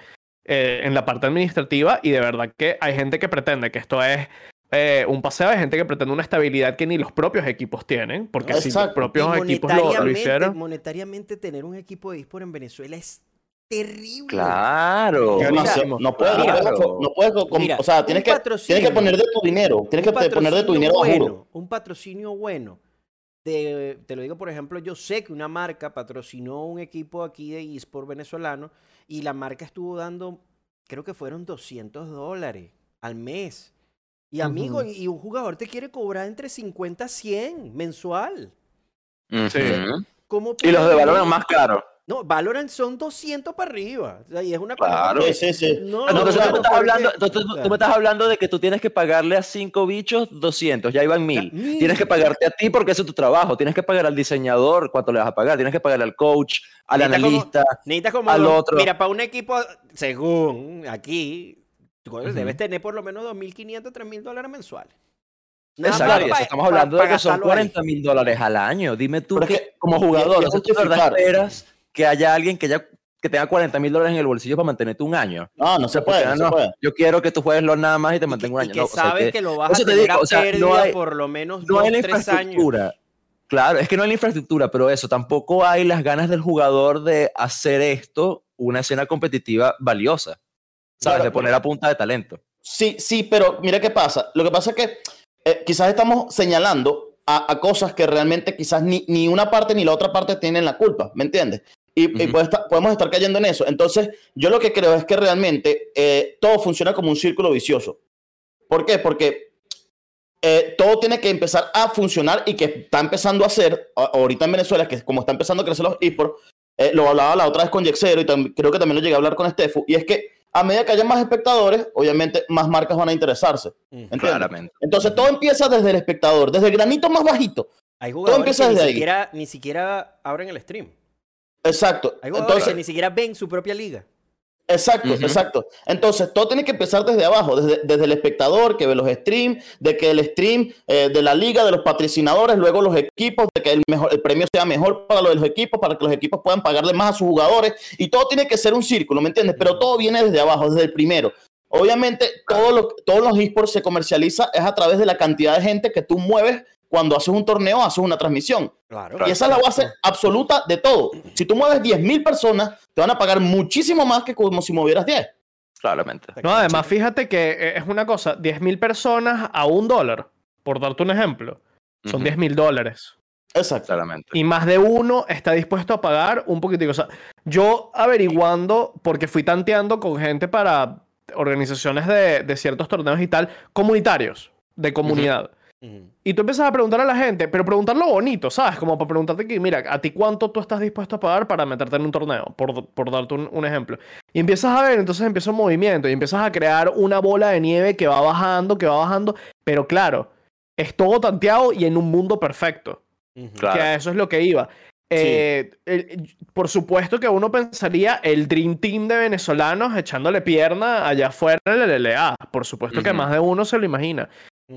eh, en la parte administrativa y de verdad que hay gente que pretende que esto es eh, un paseo, hay gente que pretende una estabilidad que ni los propios equipos tienen, porque si los Exacto. propios equipos lo, lo monetariamente- hicieron... Monetariamente tener un equipo de eSport en Venezuela es terrible. Claro. No no puedes, no puedes mira, o sea, tienes que, tienes que poner de tu dinero, tienes que poner de tu dinero bueno, juro. Un patrocinio bueno. Te, te lo digo, por ejemplo, yo sé que una marca patrocinó un equipo aquí de eSport venezolano y la marca estuvo dando, creo que fueron 200 dólares al mes. Y amigo, y, y un jugador te quiere cobrar entre 50 a 100 mensual. ¿Cómo Y los de Valorant más caros. No, Valorant son 200 para arriba. O sea, y es una cosa Claro. que- Sí, sí. No, Entonces, claro, tú, me estás hablando, entonces tú- tú me estás hablando de que tú tienes que pagarle a cinco bichos 200, ya iban mil. Tienes que pagarte a ti porque ese es tu trabajo. Tienes que pagar al diseñador cuánto le vas a pagar. Tienes que pagarle al coach, al Necesitas como- analista. Necesitas como al otro. Mira, para un equipo, según aquí, tú debes tener por lo menos 2.500, 3.000 dólares mensuales. Exacto, eso pa- estamos hablando de que son gastarlo ahí. 40 mil dólares al año. Dime tú Pero es que, que como jugador, tú de verdad esperas que haya alguien que, ya, que tenga 40 mil dólares en el bolsillo para mantenerte un año. No, no se puede, no, no, se puede. Yo quiero que tú juegues LOL nada más y te Y mantenga un y año. que No, o sea, sabes que- que lo vas a eso te tener digo, a o sea, no pérdida hay- por lo menos no dos, hay la tres años. infraestructura. Claro, es que no hay la infraestructura, pero eso, tampoco hay las ganas del jugador de hacer esto una escena competitiva valiosa. ¿Sabes? Claro, de poner a punta de talento. Sí, sí, pero mira qué pasa. Lo que pasa es que eh, quizás estamos señalando a, a cosas que realmente quizás ni, ni una parte ni la otra parte tienen la culpa, ¿me entiendes? Y, puede estar- podemos estar cayendo en eso. Entonces, yo lo que creo es que realmente eh, todo funciona como un círculo vicioso. ¿Por qué? Porque eh, todo tiene que empezar a funcionar y que está empezando a hacer ahorita en Venezuela, que como está empezando a crecer los esports, eh, lo hablaba la otra vez con Yexero y creo que también lo llegué a hablar con Estefu, y es que a medida que haya más espectadores, obviamente más marcas van a interesarse. ¿entiendes? Claramente. Entonces todo empieza desde el espectador, desde el granito más bajito. Hay jugadores empieza que ni desde ahí. siquiera, ni siquiera abren el stream. Exacto. Hay jugadores Entonces, que ni siquiera ven su propia liga. Exacto, exacto. Entonces, todo tiene que empezar desde abajo, desde, desde el espectador que ve los streams, de que el stream eh, de la liga, de los patrocinadores, luego los equipos, de que el, mejor, el premio sea mejor para los equipos, para que los equipos puedan pagarle más a sus jugadores, y todo tiene que ser un círculo, ¿me entiendes? Pero todo viene desde abajo, desde el primero. Obviamente, todo lo, todos los esports se comercializa es a través de la cantidad de gente que tú mueves cuando haces un torneo, haces una transmisión. Claro. Y esa es la base absoluta de todo. Si tú mueves 10.000 personas, te van a pagar muchísimo más que como si movieras 10. Claramente. No, además, fíjate que eh, es una cosa, 10.000 personas a un dólar, por darte un ejemplo, son Ujú. 10.000 dólares. Exacto. Claramente. Y más de uno está dispuesto a pagar un poquitico. O sea, yo averiguando, porque fui tanteando con gente para organizaciones de, de ciertos torneos y tal, comunitarios, de comunidad. Y tú empiezas a preguntar a la gente, pero preguntarlo bonito, ¿sabes? Como para preguntarte que, mira, ¿a ti cuánto tú estás dispuesto a pagar para meterte en un torneo? Por, por darte un, un ejemplo. Y empiezas a ver, entonces empieza un movimiento y empiezas a crear una bola de nieve que va bajando, que va bajando. Pero claro, es todo tanteado y en un mundo perfecto. Claro. Que a eso es lo que iba. Eh, el- por supuesto que uno pensaría el Dream Team de venezolanos echándole pierna allá afuera en el LLA. Por supuesto que más de uno se lo imagina.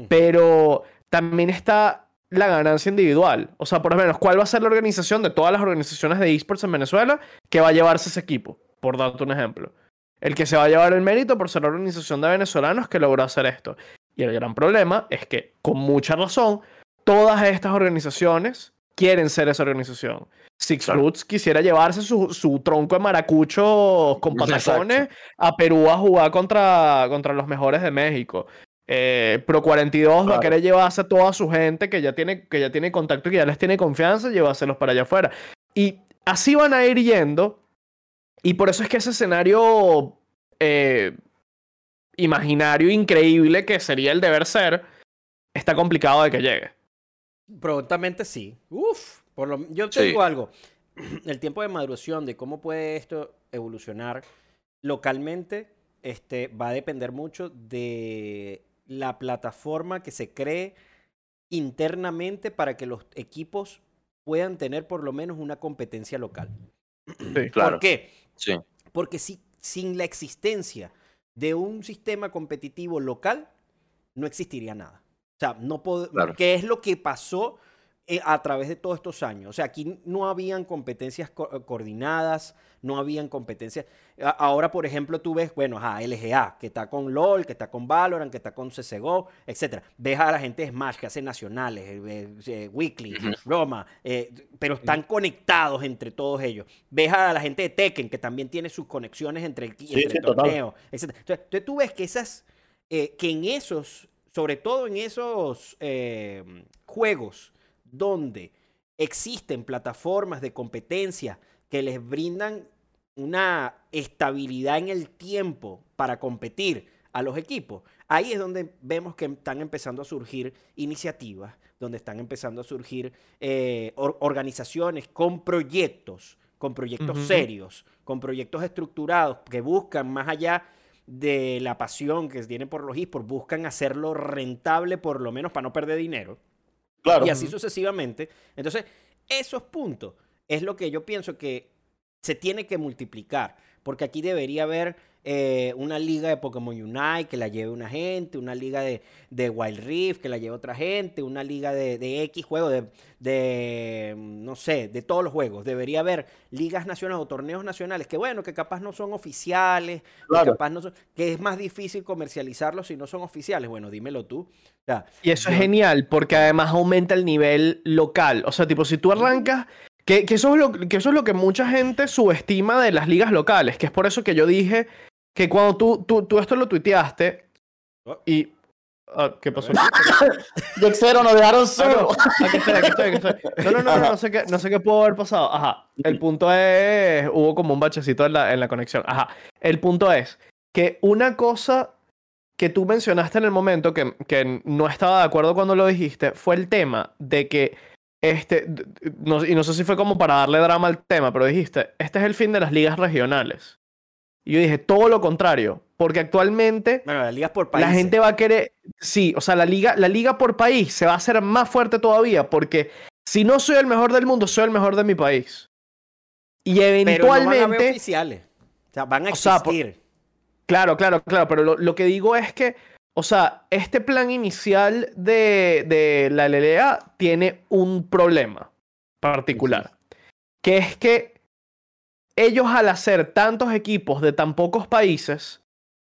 Pero también está la ganancia individual. O sea, por lo menos, ¿cuál va a ser la organización de todas las organizaciones de esports en Venezuela que va a llevarse ese equipo? Por darte un ejemplo. el que se va a llevar el mérito por ser la organización de venezolanos que logró hacer esto. Y el gran problema es que, con mucha razón, todas estas organizaciones quieren ser esa organización. Six Claro. Fruits quisiera llevarse su, su tronco de maracuchos con patacones a Perú a jugar contra, contra los mejores de México. Eh, Pro 42 va a Claro. querer llevarse a toda su gente que ya tiene, que ya tiene contacto y que ya les tiene confianza, llevárselos para allá afuera. Y así van a ir yendo. Y por eso es que ese escenario eh, imaginario increíble que sería el deber ser, está complicado de que llegue. Prontamente sí. Uf, por lo, yo te Sí. digo algo. <clears throat> El tiempo de maduración de cómo puede esto evolucionar localmente este, va a depender mucho de la plataforma que se cree internamente para que los equipos puedan tener por lo menos una competencia local. Sí. Claro. ¿Por qué? Sí. Porque si, sin la existencia de un sistema competitivo local, no existiría nada. O sea, no Claro. ¿qué es lo que pasó a través de todos estos años? O sea, aquí no habían competencias co- eh, coordinadas, no habían competencias. Ahora, por ejemplo, tú ves, bueno, a LGA, que está con LOL, que está con Valorant, que está con CSGO, etc. Ves a la gente de Smash que hace nacionales, eh, eh, eh, Weekly, Roma, eh, pero están conectados entre todos ellos. Ves a la gente de Tekken, que también tiene sus conexiones entre, el- Sí, entre sí, torneos, etc. Entonces, entonces tú ves que esas, eh, que en esos, sobre todo en esos eh, juegos donde existen plataformas de competencia que les brindan una estabilidad en el tiempo para competir a los equipos, ahí es donde vemos que están empezando a surgir iniciativas, donde están empezando a surgir eh, or- organizaciones con proyectos, con proyectos serios, con proyectos estructurados que buscan más allá de la pasión que tienen por los esports, buscan hacerlo rentable por lo menos para no perder dinero. Claro. Y así sucesivamente. Entonces, esos puntos es lo que yo pienso que se tiene que multiplicar. Porque aquí debería haber eh, una liga de Pokémon Unite que la lleve una gente, una liga de, de Wild Rift que la lleve otra gente, una liga de, de X juego, de, de, mm, no sé, de todos los juegos. Debería haber ligas nacionales o torneos nacionales que, bueno, que capaz no son oficiales, que capaz no son, que es más difícil comercializarlos si no son oficiales. Bueno, dímelo tú. O sea, Y eso es genial porque además aumenta el nivel local. O sea, tipo, si tú arrancas, que, que eso es lo, que eso es lo que mucha gente subestima de las ligas locales, que es por eso que yo dije que cuando tú, tú, tú esto lo tuiteaste Oh. y... ah, ¿Qué pasó? Zero <laughs> nos dejaron Ah, no, solo. aquí estoy, aquí estoy, aquí estoy. No, no, no, no, no sé qué, no sé qué pudo haber pasado. Ajá. El punto es, hubo como un bachecito en la, en la conexión. Ajá. El punto es que una cosa que tú mencionaste en el momento, que, que no estaba de acuerdo cuando lo dijiste, fue el tema de que, este, no- y no sé si fue como para darle drama al tema, pero dijiste, este es el fin de las ligas regionales. Y yo dije, todo lo contrario, porque actualmente bueno, ligas por la gente va a querer, sí, o sea, la liga, la liga por país se va a hacer más fuerte todavía, porque si no soy el mejor del mundo, soy el mejor de mi país. Y pero no van a eventualmente, oficiales. O sea, van a O sea, por- existir. claro, claro, claro, pero lo, lo que digo es que, o sea, este plan inicial de, de la LLA tiene un problema particular, que es que ellos al hacer tantos equipos de tan pocos países,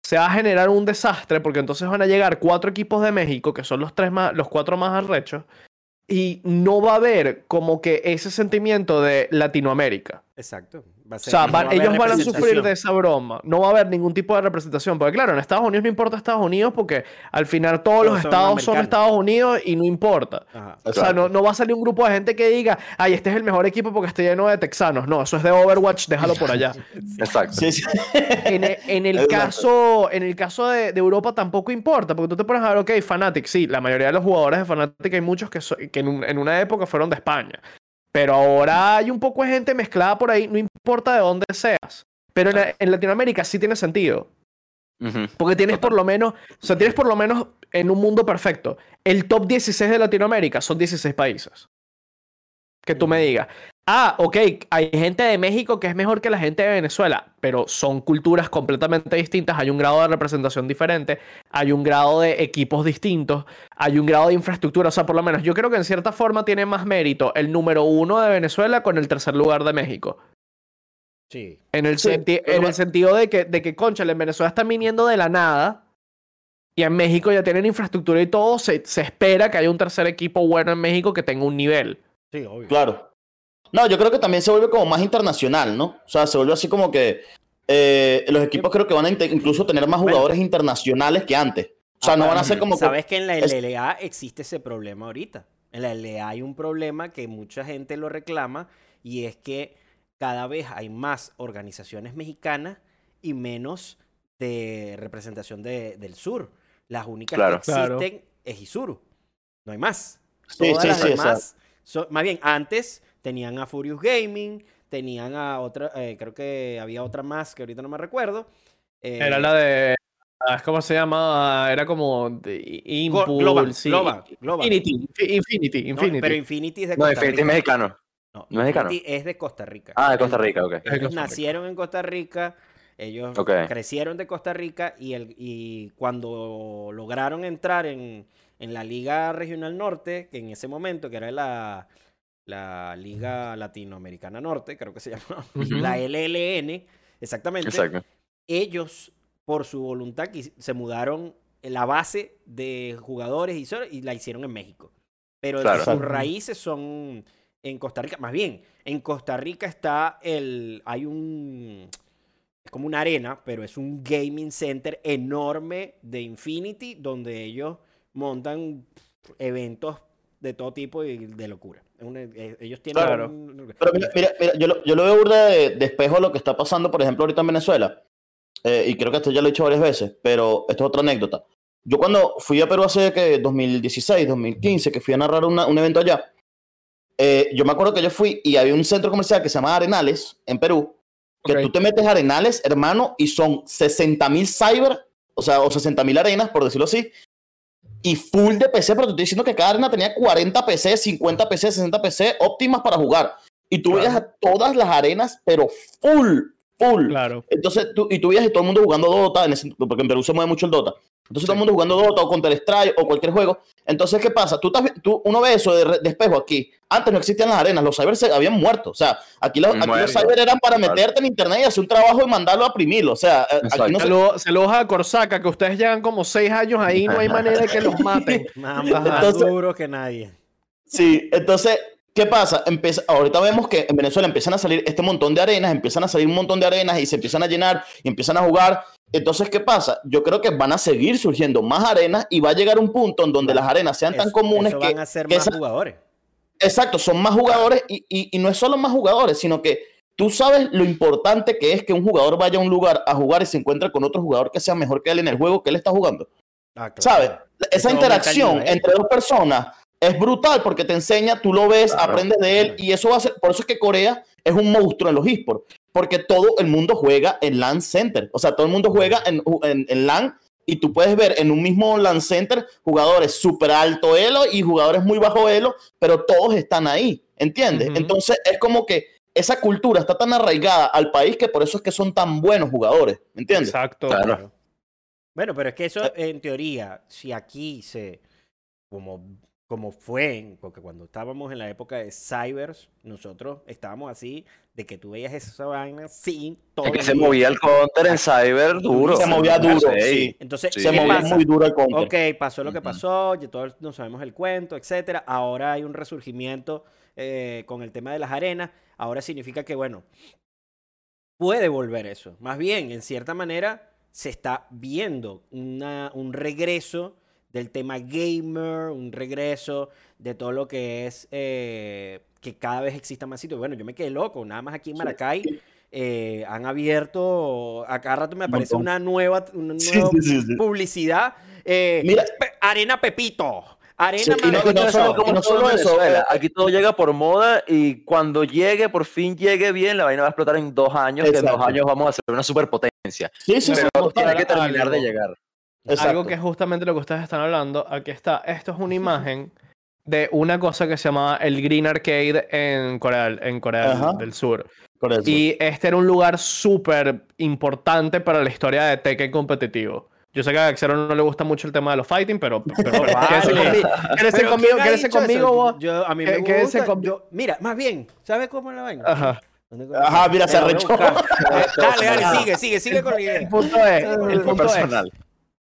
se va a generar un desastre porque entonces van a llegar cuatro equipos de México, que son los, tres más, los cuatro más arrechos, y no va a haber como que ese sentimiento de Latinoamérica. Exacto. Va a O ser- sea, no va a haber ellos van a sufrir de esa broma. No va a haber ningún tipo de representación. Porque claro, en Estados Unidos no importa Estados Unidos porque al final todos los Todos estados son. Estados Unidos y no importa. Ajá. O sea, no, no va a salir un grupo de gente que diga, ay, este es el mejor equipo porque está lleno de texanos. No, eso es de Overwatch, déjalo por allá. <laughs> Exacto. Sí, sí. En en el, caso, en el caso de, de Europa tampoco importa, porque tú te pones a ver, ok, Fnatic, sí, la mayoría de los jugadores de Fnatic hay muchos que, so- que en, un- en una época fueron de España. Pero ahora hay un poco de gente mezclada por ahí, no importa de dónde seas. Pero en, la- en Latinoamérica sí tiene sentido. Porque tienes por lo menos, o sea, tienes por lo menos en un mundo perfecto. El top 16 de Latinoamérica son 16 países. Que tú me digas, ah, ok, hay gente de México que es mejor que la gente de Venezuela, pero son culturas completamente distintas, hay un grado de representación diferente, hay un grado de equipos distintos, hay un grado de infraestructura, o sea, por lo menos yo creo que en cierta forma tiene más mérito el número uno de Venezuela con el tercer lugar de México. Sí. En el, Sí, senti- pero en va- el sentido de que, de que, conchale, en Venezuela están viniendo de la nada y en México ya tienen infraestructura y todo, se, se espera que haya un tercer equipo bueno en México que tenga un nivel. Sí, obvio. Claro. No, yo creo que también se vuelve como más internacional, ¿no? O sea, se vuelve así como que eh, los equipos creo que van a incluso tener más Bueno. jugadores internacionales que antes. O sea, no van a ser como que... Sabes que en la es- LLA existe ese problema ahorita. En la LLA hay un problema que mucha gente lo reclama y es que cada vez hay más organizaciones mexicanas y menos de representación de- del sur. Las únicas Claro. que Claro. existen es Isuru. No hay más. Sí, Todas sí, las sí, demás son- más bien, antes tenían a Furious Gaming, tenían a otra, eh, creo que había otra más que ahorita no me recuerdo. Era eh, la de. ah, ¿Cómo se llama? Era como. de Impulse. Global, y- Global, Global. Infinity. Infi- Infinity. No, Infinity. pero Infinity es de No, Costa Infinity es Rica. mexicano. No, ¿No es mexicano? Es de Costa Rica. Ah, de Costa Rica, ok. Ellos Costa Rica. nacieron en Costa Rica, ellos crecieron de Costa Rica y, el, y cuando lograron entrar en, en la Liga Regional Norte, que en ese momento, que era la, la Liga Latinoamericana Norte, creo que se <laughs> llamaba, Ujú. la LLN, exactamente, Exacto. ellos por su voluntad se mudaron la base de jugadores y, la hicieron en México. Pero Claro. sus Exacto. raíces son en Costa Rica. Más bien, en Costa Rica está el. Hay un. Es como una arena, pero es un gaming center enorme de Infinity donde ellos montan eventos de todo tipo y de locura. Una- eh, ellos tienen. Claro. un- Pero mira, mira, mira, yo, lo, yo lo veo burda de, de espejo a lo que está pasando, por ejemplo, ahorita en Venezuela. Eh, y creo que esto ya lo he dicho varias veces, pero esto es otra anécdota. Yo cuando fui a Perú hace que 2016, 2015, que fui a narrar una- un evento allá, eh, yo me acuerdo que yo fui y había un centro comercial que se llama Arenales en Perú, que tú te metes a Arenales, hermano, y son 60 mil cyber, o sea, o 60 mil arenas, por decirlo así, y full de PC, pero te estoy diciendo que cada arena tenía 40 PC, 50 PC, 60 PC óptimas para jugar. Y tú Claro. veías a todas las arenas, pero full, full. Claro. Entonces, tú, y tú veías a todo el mundo jugando Dota, en ese- porque en Perú se mueve mucho el Dota. Entonces, todo el mundo jugando Dota o Counter Strike o cualquier juego. Entonces, ¿qué pasa? Tú, estás- tú uno ve eso de, de espejo aquí. Antes no existían las arenas, los cybers se habían muerto. O sea, aquí los, aquí los cyber eran para meterte en internet y hacer un trabajo y mandarlo a primirlo. O sea, eh, aquí Exacto. no se. Saludos, a Corsaca, que ustedes llevan como seis años ahí, no hay manera de que los maten. <laughs> Más, duro que nadie. Sí, entonces, ¿qué pasa? Empieza, ahorita vemos que en Venezuela empiezan a salir este montón de arenas, empiezan a salir un montón de arenas y se empiezan a llenar y empiezan a jugar. Entonces, ¿qué pasa? Yo creo que van a seguir surgiendo más arenas y va a llegar un punto en donde las arenas sean tan Eso- comunes eso que, van a ser más esa- jugadores. exacto, son más jugadores y, y- y no es solo más jugadores, sino que tú sabes lo importante que es que un jugador vaya a un lugar a jugar y se encuentre con otro jugador que sea mejor que él en el juego que él está jugando. Ah, claro. ¿Sabes? Esa Eso interacción entre dos personas es brutal porque te enseña, tú lo ves, Claro. aprendes de él y eso va a ser, por eso es que Corea es un monstruo en los esports, porque todo el mundo juega en LAN Center, o sea, todo el mundo juega en, en, en LAN y tú puedes ver en un mismo LAN Center jugadores súper alto elo y jugadores muy bajo elo, pero todos están ahí, ¿entiendes? Entonces es como que esa cultura está tan arraigada al país que por eso es que son tan buenos jugadores, ¿me entiendes? Exacto. Claro. Bueno, pero es que eso, Eh. en teoría, si aquí se. Como, como fue, porque cuando estábamos en la época de Cybers, nosotros estábamos así, de que tú veías esa vaina sin todo. Es que se movía el counter en cyber duro. Se movía duro, Sí. sí. Entonces, Sí. Se ¿qué movía pasa? muy duro el counter. Ok, pasó lo que pasó, ya todos nos sabemos el cuento, etcétera. Ahora hay un resurgimiento eh, con el tema de las arenas. Ahora significa que, bueno, puede volver eso. Más bien, en cierta manera, se está viendo una, un regreso del tema gamer, un regreso de todo lo que es eh, que cada vez exista más sitios. Bueno, yo me quedé loco, nada más aquí en Maracay. sí. eh, han abierto, a cada rato me aparece una nueva, una nueva sí, sí, sí. publicidad. eh, Mira, Pe- Arena Pepito. Arena Sí, y no- Maracay. y no solo- como no todo solo en eso, Aquí todo llega por moda y cuando llegue, por fin llegue bien, la vaina va a explotar en dos años, que en dos años vamos a ser una superpotencia. sí, sí, sí, Pero tiene que terminar de llegar. Exacto. Algo que es justamente lo que ustedes están hablando. Aquí está. Esto es una imagen de una cosa que se llamaba el Green Arcade en Corea, en Corea del- Ajá. del Sur. Por eso. Y este era un lugar súper importante para la historia de Tekken competitivo. Yo sé que a Axero no le gusta mucho el tema de los fighting, pero, <laughs> pero, pero Vale. quédese conmigo, quédese conmigo, vos. Yo, a mí Que- me quédese gusta. con- yo- mira, más bien, ¿sabes cómo es la vaina? Ajá. ¿Dónde- Ajá, mira, se arrechó. <laughs> Eh, Dale, dale, sigue, sigue, sigue con la idea. El punto es, el punto es, personal.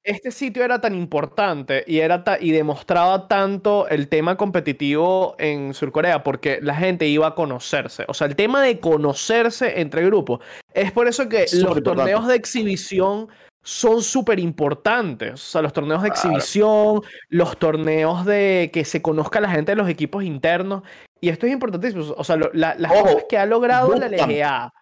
Este sitio era tan importante y, era ta- y demostraba tanto el tema competitivo en Surcorea porque la gente iba a conocerse. O sea, el tema de conocerse entre grupos. Es por eso que los importante. torneos de exhibición son súper importantes. O sea, los torneos de Claro. exhibición, los torneos de que se conozca la gente de los equipos internos. Y esto es importantísimo. O sea, lo- la- las Ojo, cosas que ha logrado la. LGA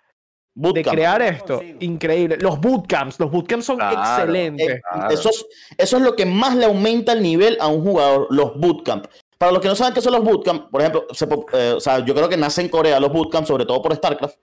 Bootcamp. crear No esto, increíble. Los bootcamps, los bootcamps son Claro. excelentes. Eh, Claro. eso, es, eso es lo que más le aumenta el nivel a un jugador, los bootcamp. Para los que no saben qué son los bootcamp, por ejemplo, se eh, o sea, yo creo que nace en Corea los bootcamp, sobre todo por StarCraft.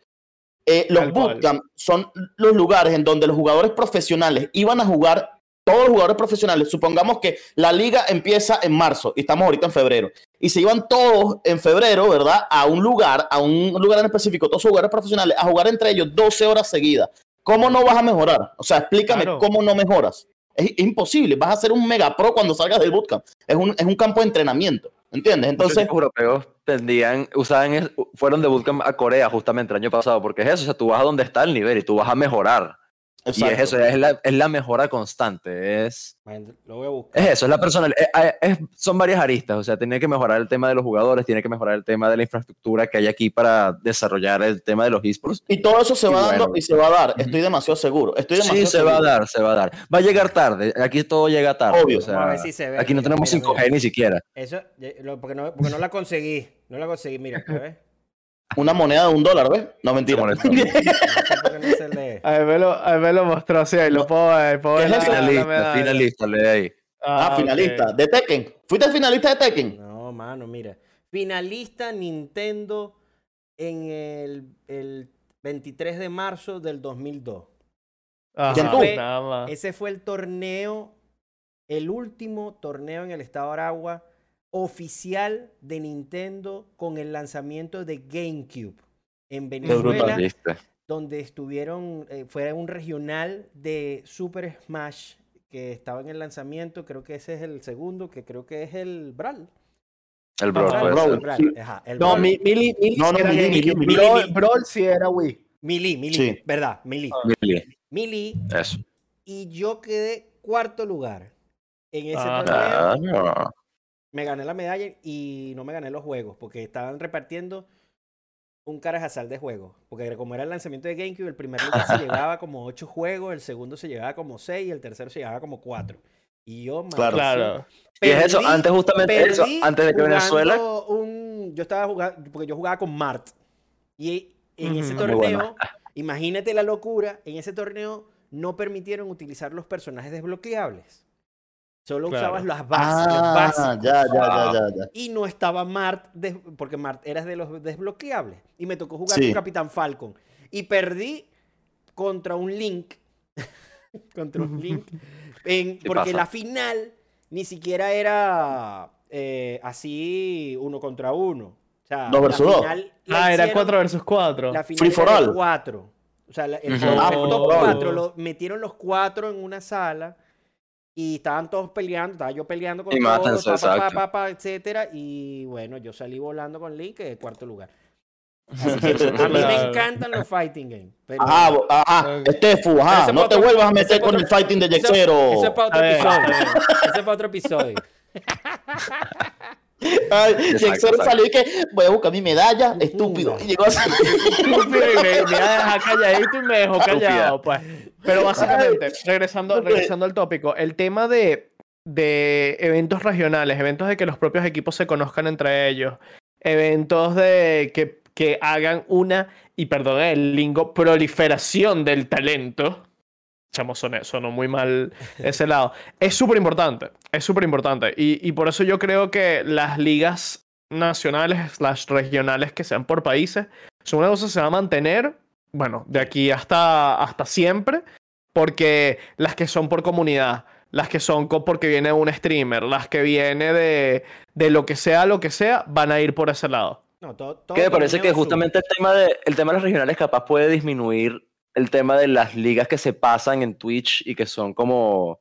Eh, los Tal cual. bootcamp son los lugares en donde los jugadores profesionales iban a jugar, todos los jugadores profesionales, supongamos que la liga empieza en marzo y estamos ahorita en febrero, y se iban todos en febrero, ¿verdad? A un lugar, a un lugar en específico, todos los jugadores profesionales, a jugar entre ellos 12 horas seguidas. ¿Cómo no vas a mejorar? O sea, explícame Claro. cómo no mejoras. Es, imposible, vas a ser un mega pro cuando salgas del bootcamp. Es un, es un campo de entrenamiento, ¿entiendes? Entonces, equipos europeos tendían, usaban, fueron de bootcamp a Corea justamente el año pasado, porque es eso, o sea, tú vas a donde está el nivel y tú vas a mejorar. Y es exacto. eso, es la, es la mejora constante, es, Man, Lo voy a buscar. es eso, es la personal, es- es- son varias aristas, o sea, tiene que mejorar el tema de los jugadores, tiene que mejorar el tema de la infraestructura que hay aquí para desarrollar el tema de los esports. Y todo eso se Y va dando y se va a dar. Estoy demasiado seguro. Estoy demasiado Sí, se va a dar, se va a dar. Va a llegar tarde, aquí todo llega tarde. Obvio. o sea, Vamos a ver si se ve. aquí no Mira, tenemos mira, 5G mira. ni siquiera. Eso, eh, porque, no, porque no la conseguí. No la conseguí, mira, a ver. Una moneda de un dólar, ¿ves? No, mentira. <laughs> A ver, me lo, a ver, lo mostró así, ahí lo puedo ver. puedo ¿Qué ver es Finalista, finalista, lee ahí. ah, ok. finalista. De Tekken. ¿Fuiste finalista de Tekken? No, mano, mira. Finalista Nintendo en el, el 23 de marzo del 2002. Ajá, ¿Quién tú? nada más. Ese fue el torneo, el último torneo en el estado de Aragua oficial de Nintendo con el lanzamiento de GameCube en. Venezuela, donde estuvieron, eh, fue un regional de Super Smash que estaba en el lanzamiento, creo que ese es el segundo, que creo que es el Brawl. El Brawl puede Brawl. Brawl, sí. ajá, el No, Brawl. mi, Mili, Mili No, no, era Mili. Mili, Mili, Brawl- Mili. Brawl sí era Wii. Melee, Sí. ¿verdad? Melee. Melee, Melee. Eso. Y yo quedé cuarto lugar en ese Ah. torneo. Ah, me gané la medalla y no me gané los juegos porque estaban repartiendo un carajazal de juegos. Porque como era el lanzamiento de GameCube, el primer lugar se <laughs> llevaba como 8 juegos, el segundo se llevaba como 6 y el tercero se llevaba como 4. Y yo, Claro. Claro. Y es eso, antes justamente eso, antes de que Venezuela. Un, yo estaba jugando, porque yo jugaba con Mart. Y en ese bueno. torneo, imagínate la locura, en ese torneo no permitieron utilizar los personajes desbloqueables. Solo Claro. usabas las bases, Ah, ya, ya, ya, ya, ya. Y no estaba Mart, porque Mart era de los desbloqueables. Y me tocó jugar Sí. con Capitán Falcon. Y perdí contra un Link. <laughs> contra un Link. <laughs> en- porque pasa. la final ni siquiera era eh, así uno contra uno. O sea, Dos la versus dos. Ah, era hicieron- 4 versus 4. La final Free for all. cuatro. O sea, el, Ah, top free for all. cuatro lo metieron los cuatro en una sala y estaban todos peleando, estaba yo peleando con Y todos, mátense, pa, pa, pa, exacto. pa, pa, etcétera, y bueno, yo salí volando con Link en cuarto lugar. <laughs> Así que a mí me encantan los fighting games. Pero Ajá, ajá. Estefu, Ese ajá, no te otro- vuelvas a ese meter con otro- el fighting de Yexero. Eso es para otro episodio. Eso es para otro episodio. Ay, Exacto, exacto. salió y que voy a buscar mi medalla, estúpido. Y llegó así. Estúpido, y me, me deja calladito y me dejó callado, pues. Pero básicamente, regresando, regresando al tópico, el tema de, de eventos regionales, eventos de que los propios equipos se conozcan entre ellos, eventos de que, que hagan una, y perdón el lingo, proliferación del talento. Chamo, sonó, sonó muy mal ese lado. Es súper importante, es súper importante. Y, y por eso yo creo que las ligas nacionales slash regionales que sean por países son una cosa que se va a mantener, bueno, de aquí hasta, hasta siempre, porque las que son por comunidad, las que son porque viene un streamer, las que viene de, de lo que sea, lo que sea, van a ir por ese lado. No, todo, todo Que me parece que justamente el tema, de, el tema de las regionales capaz puede disminuir el tema de las ligas que se pasan en Twitch y que son como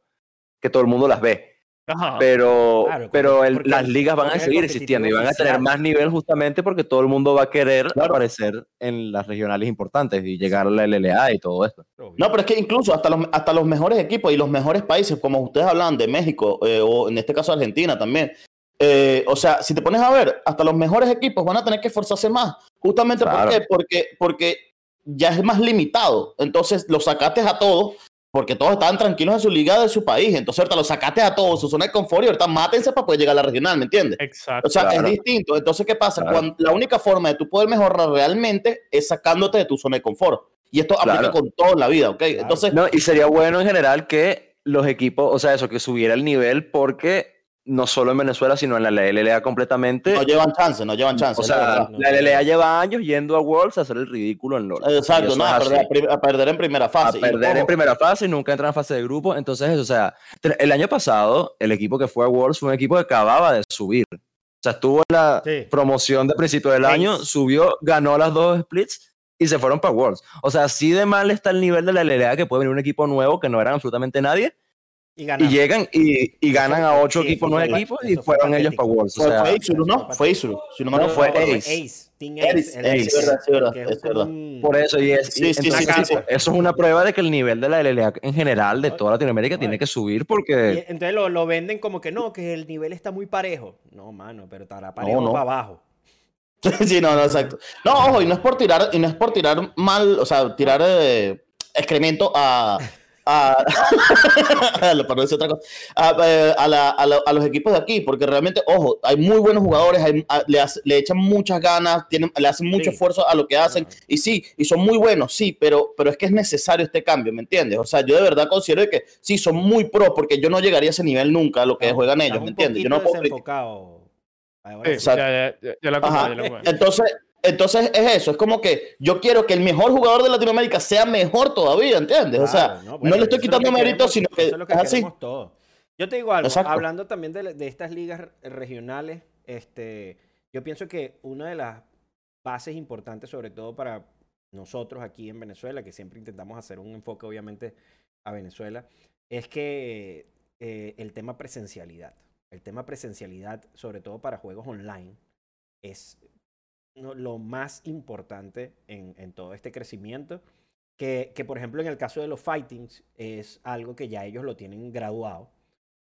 que todo el mundo las ve. Ajá. pero, Claro, pero el- las ligas van a seguir existiendo y van a tener más nivel justamente porque todo el mundo va a querer Claro. aparecer en las regionales importantes y llegar a la LLA y todo esto. No, pero es que incluso hasta los, hasta los mejores equipos y los mejores países, como ustedes hablan de México, eh, o en este caso Argentina también, eh, o sea, si te pones a ver, hasta los mejores equipos van a tener que esforzarse más. Justamente Claro. ¿por qué? porque, porque ya es más limitado. Entonces los sacaste a todos, porque todos estaban tranquilos en su liga de su país. Entonces ahorita los sacaste a todos, su zona de confort y ahorita mátense para poder llegar a la regional, ¿me entiendes? Exacto. O sea, Claro. es distinto. Entonces, ¿qué pasa? Claro. Cuando, la única forma de tú poder mejorar realmente es sacándote de tu zona de confort. Y esto aplica Claro. con todo en la vida, ¿ok? Entonces, No, y sería bueno en general que los equipos, o sea, eso, que subiera el nivel porque no solo en Venezuela, sino en la LLA completamente. no llevan chance, no llevan chance. o sea, no, la no. LLA lleva años yendo a Worlds a hacer el ridículo en LoL. Exacto, no, a perder, a a perder en primera a fase. Y, perder en primera fase y nunca entran a fase de grupo. Entonces, o sea, el año pasado, el equipo que fue a Worlds fue un equipo que acababa de subir. O sea, estuvo en la Sí. promoción de principio del año, subió, ganó las dos splits y se fueron para Worlds. O sea, así de mal está el nivel de la LLA que puede venir un equipo nuevo que no eran absolutamente nadie Y llegan y, y ganan a ocho Sí, equipos, nueve equipos y fue fueron ellos para Worlds. O fue, sea, fue Isuru, ¿no? fue Isuru. Si no No, fue Ace. Ace. Team Ace, Ace. es verdad, es verdad, es verdad. por eso, y es, Sí, y sí, entonces, sí, sí, sí. eso es una prueba de que el nivel de la LLA en general de toda Latinoamérica tiene que subir Y porque entonces lo, lo venden como que no, que el nivel está muy parejo. No, mano, pero estará parejo no. para abajo. <laughs> sí, no, no, exacto. No, ojo, y no es por tirar, y no es por tirar mal, o sea, tirar eh, excremento a. a <laughs> para no decir otra cosa, a, eh, a la- a la- a los equipos de aquí, porque realmente, ojo, hay muy buenos jugadores, hay- a- le, hace- le echan muchas ganas, tienen, le hacen mucho Sí. esfuerzo a lo que hacen, y sí, y son muy buenos, sí, pero, pero es que es necesario este cambio, ¿me entiendes? O sea, yo de verdad considero que sí, son muy pro, porque yo no llegaría a ese nivel nunca, a lo que juegan ellos, ¿me entiendes? Yo no puedo desenfocado. Ahora Sí, sí. Exacto. ya, ya, ya lo Ajá. compré, ya lo compré. Entonces, entonces es eso, es como que yo quiero que el mejor jugador de Latinoamérica sea mejor todavía, ¿entiendes? o sea, no, bueno, le estoy quitando mérito, sino que eso es lo que es así. Yo te digo algo, Exacto. hablando también de, de estas ligas re- regionales, este, yo pienso que una de las bases importantes, sobre todo para nosotros aquí en Venezuela, que siempre intentamos hacer un enfoque obviamente a Venezuela, es que eh, el tema presencialidad, el tema presencialidad, sobre todo para juegos online, es lo más importante en, en todo este crecimiento. Que, que, por ejemplo, en el caso de los fightings, es algo que ya ellos lo tienen graduado.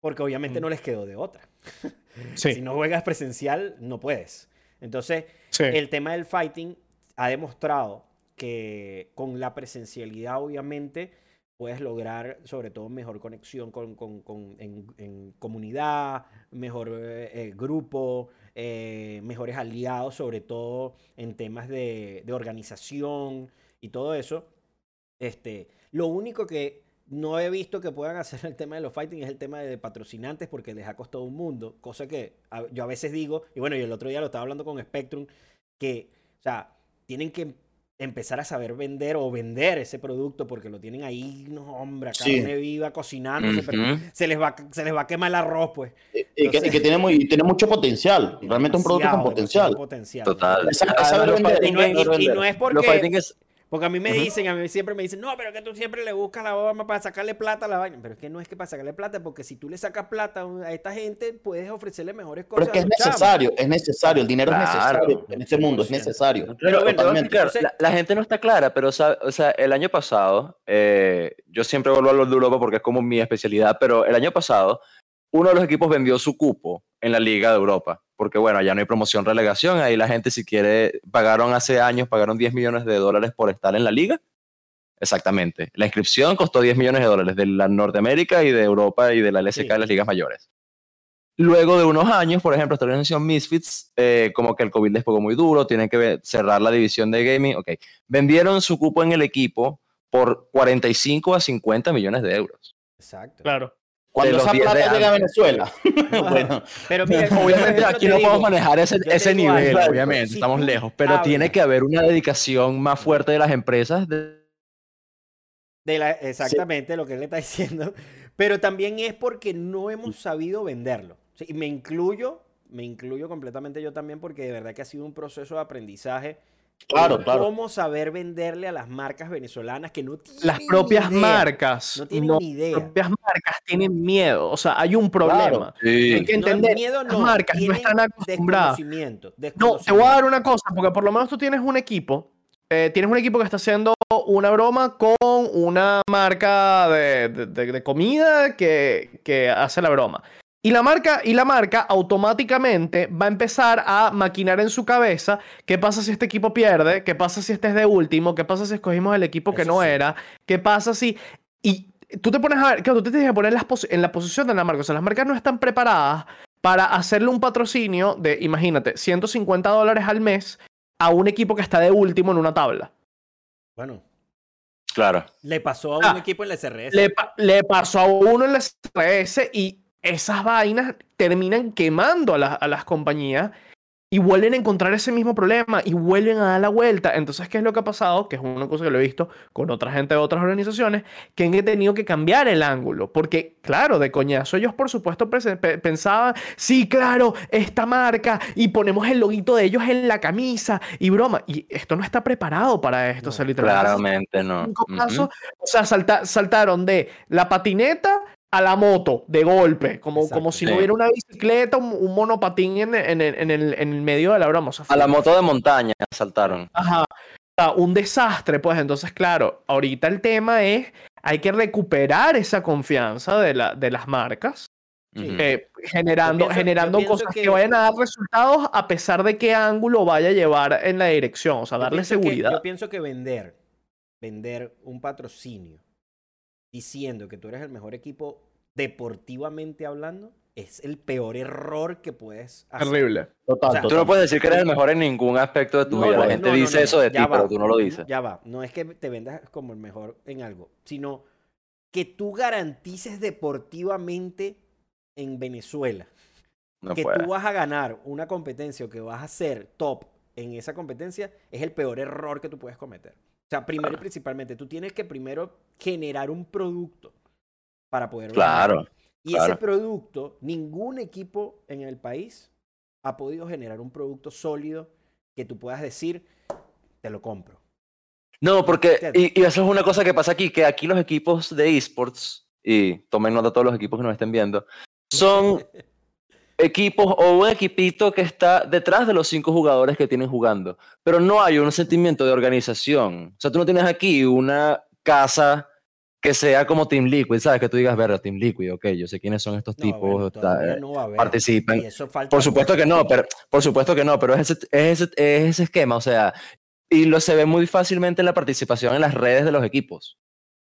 Porque obviamente Mm. no les quedó de otra. <laughs> Sí, Si no juegas presencial, no puedes. Entonces, sí. el tema del fighting ha demostrado que con la presencialidad, obviamente, puedes lograr sobre todo mejor conexión con, con- con- en, en comunidad, mejor eh, eh, grupo, eh, mejores aliados, sobre todo en temas de, de organización y todo eso. Este, lo único que no he visto que puedan hacer el tema de los fighting es el tema de patrocinantes porque les ha costado un mundo, cosa que yo a veces digo, y bueno, y el otro día lo estaba hablando con Spectrum, que, o sea, tienen que empezar a saber vender o vender ese producto porque lo tienen ahí, no, hombre, a Sí. carne viva, cocinándose, pero se les, va, se les va a quemar el arroz, pues. Y, y que, Entonces- y que tiene, muy, y tiene mucho potencial, realmente un producto con potencial. potencial. Total. Esa- Y no, es- y- no porque... Porque a mí me dicen, a mí siempre me dicen, no, pero que tú siempre le buscas la bomba para sacarle plata a la vaina. Pero es que no es que para sacarle plata, porque si tú le sacas plata a esta gente, puedes ofrecerle mejores Pero cosas. es que es necesario, es necesario, el dinero Claro. es necesario, en este mundo es 100%. necesario. Pero Pero, bueno, totalmente. la, la gente no está clara, pero sabe- o sea, el año pasado, eh, yo siempre vuelvo a hablar de Europa porque es como mi especialidad, pero el año pasado, uno de los equipos vendió su cupo en la Liga de Europa, porque bueno, ya no hay promoción relegación, ahí la gente si quiere, pagaron hace años, pagaron 10 millones de dólares por estar en la liga. Exactamente. La inscripción costó 10 millones de dólares de la Norteamérica y de Europa y de la LSK Sí. de las ligas mayores. Luego de unos años, por ejemplo, esta organización Misfits, eh, como que el COVID les pegó muy duro, tienen que cerrar la división de gaming. Ok, vendieron su cupo en el equipo por 45 a 50 millones de euros. Exacto. Claro. Cuando los esa 10 de plata llega a. Venezuela. <laughs> bueno, Pero mira, Obviamente aquí no digo, podemos manejar ese, ese nivel, algo, obviamente, estamos lejos, pero tiene que haber una dedicación más fuerte de las empresas. de- de la- exactamente lo que él le está diciendo. Pero también es porque no hemos sabido venderlo. Sí, y me incluyo, me incluyo completamente yo también porque de verdad que ha sido un proceso de aprendizaje Claro, en claro. cómo saber venderle a las marcas venezolanas que no tienen Las propias idea. marcas. No tienen ni idea. Las propias marcas tienen miedo. O sea, hay un problema. Sí. Hay que No, entender. miedo las no, marcas no están acostumbradas. desconocimiento, No, te voy a dar una cosa, porque por lo menos tú tienes un equipo. eh, tienes un equipo que está haciendo una broma con una marca de, de- de- de comida que, que hace la broma. Y la marca, y la marca automáticamente va a empezar a maquinar en su cabeza qué pasa si este equipo pierde, qué pasa si este es de último, qué pasa si escogimos el equipo que Eso no sí. era, qué pasa si... Y tú te pones a ver, claro, tú te tienes que poner en las pos- en la posición de la marca. O sea, las marcas no están preparadas para hacerle un patrocinio de, imagínate, 150 dólares al mes a un equipo que está de último en una tabla. Bueno, Claro. le pasó a Ah, un equipo en la SRS. Le, pa- le pasó a uno en la CRS y esas vainas terminan quemando a, las- a las compañías y vuelven a encontrar ese mismo problema y vuelven a dar la vuelta. Entonces, ¿qué es lo que ha pasado? Que es una cosa que lo he visto con otra gente de otras organizaciones que han tenido que cambiar el ángulo. Porque, claro, de coñazo, ellos por supuesto pensaban, sí, claro, esta marca y ponemos el loguito de ellos en la camisa y broma. Y esto no está preparado para esto. o sea, No, literalmente Claramente no. o sea, salta- saltaron de la patineta a la moto de golpe, como, Exacto, como si sí. no hubiera una bicicleta, un, un monopatín en, en el, en el- en el medio de la broma. o sea, A la moto de montaña saltaron. Ajá. O sea, un desastre, pues entonces, claro, ahorita el tema es, hay que recuperar esa confianza de, la, de las marcas, Sí. Eh, generando, pienso- generando cosas que... que- vayan a dar resultados a pesar de qué ángulo vaya a llevar en la dirección, o sea, Yo darle que- seguridad. yo pienso que vender, vender un patrocinio diciendo que tú eres el mejor equipo deportivamente hablando es el peor error que puedes hacer. Terrible. Total, O sea, Tú no puedes decir que eres el mejor en ningún aspecto de tu No, vida. no, La gente no, no, dice no, eso de ti, va. pero tú no lo dices. Ya va, no es que te vendas como el mejor en algo, sino que tú garantices deportivamente en Venezuela No que puede. tú vas a ganar una competencia o que vas a ser top en esa competencia es el peor error que tú puedes cometer. O sea, primero y principalmente, tú tienes que primero generar un producto para poder. Claro. Y ese producto, ningún equipo en el país ha podido generar un producto sólido que tú puedas decir, te lo compro. No, porque, y, y eso es una cosa que pasa aquí, que aquí los equipos de esports, y tomen nota todos los equipos que nos estén viendo, son <laughs> equipos o un equipito que está detrás de los cinco jugadores que tienen jugando, pero no hay un sentimiento de organización. O sea, tú no tienes aquí una casa que sea como Team Liquid, ¿sabes? Que tú digas, ver, Team Liquid, ok, yo sé quiénes son estos No, tipos, está- todavía no participan. Por supuesto que no, pero por supuesto que no, pero es ese, es ese, es ese esquema, o sea, y lo se ve muy fácilmente en la participación en las redes de los equipos.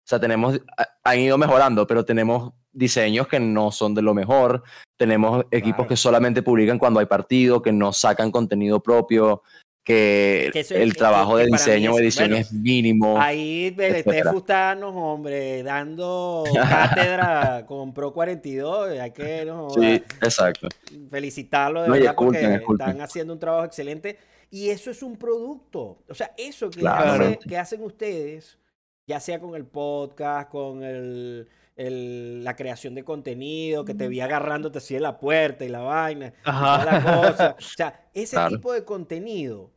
O sea, tenemos, ha- han ido mejorando, pero tenemos diseños que no son de lo mejor, tenemos equipos Claro. que solamente publican cuando hay partido, que no sacan contenido propio, que, Que eso es- el que- trabajo que de diseño o edición bueno, es mínimo. Ahí. Belete Fustanos, hombre, dando <laughs> cátedra con Pro 42. Hay que no, Sí, exacto. felicitarlo de No, verdad esculpen, porque esculpen. están haciendo un trabajo excelente. Y eso es un producto. O sea, eso que, Claro. hace- que hacen ustedes, ya sea con el podcast, con el, el- la creación de contenido, que te vi agarrándote así en la puerta y la vaina, toda la cosa. O sea, <laughs> ese Claro. tipo de contenido,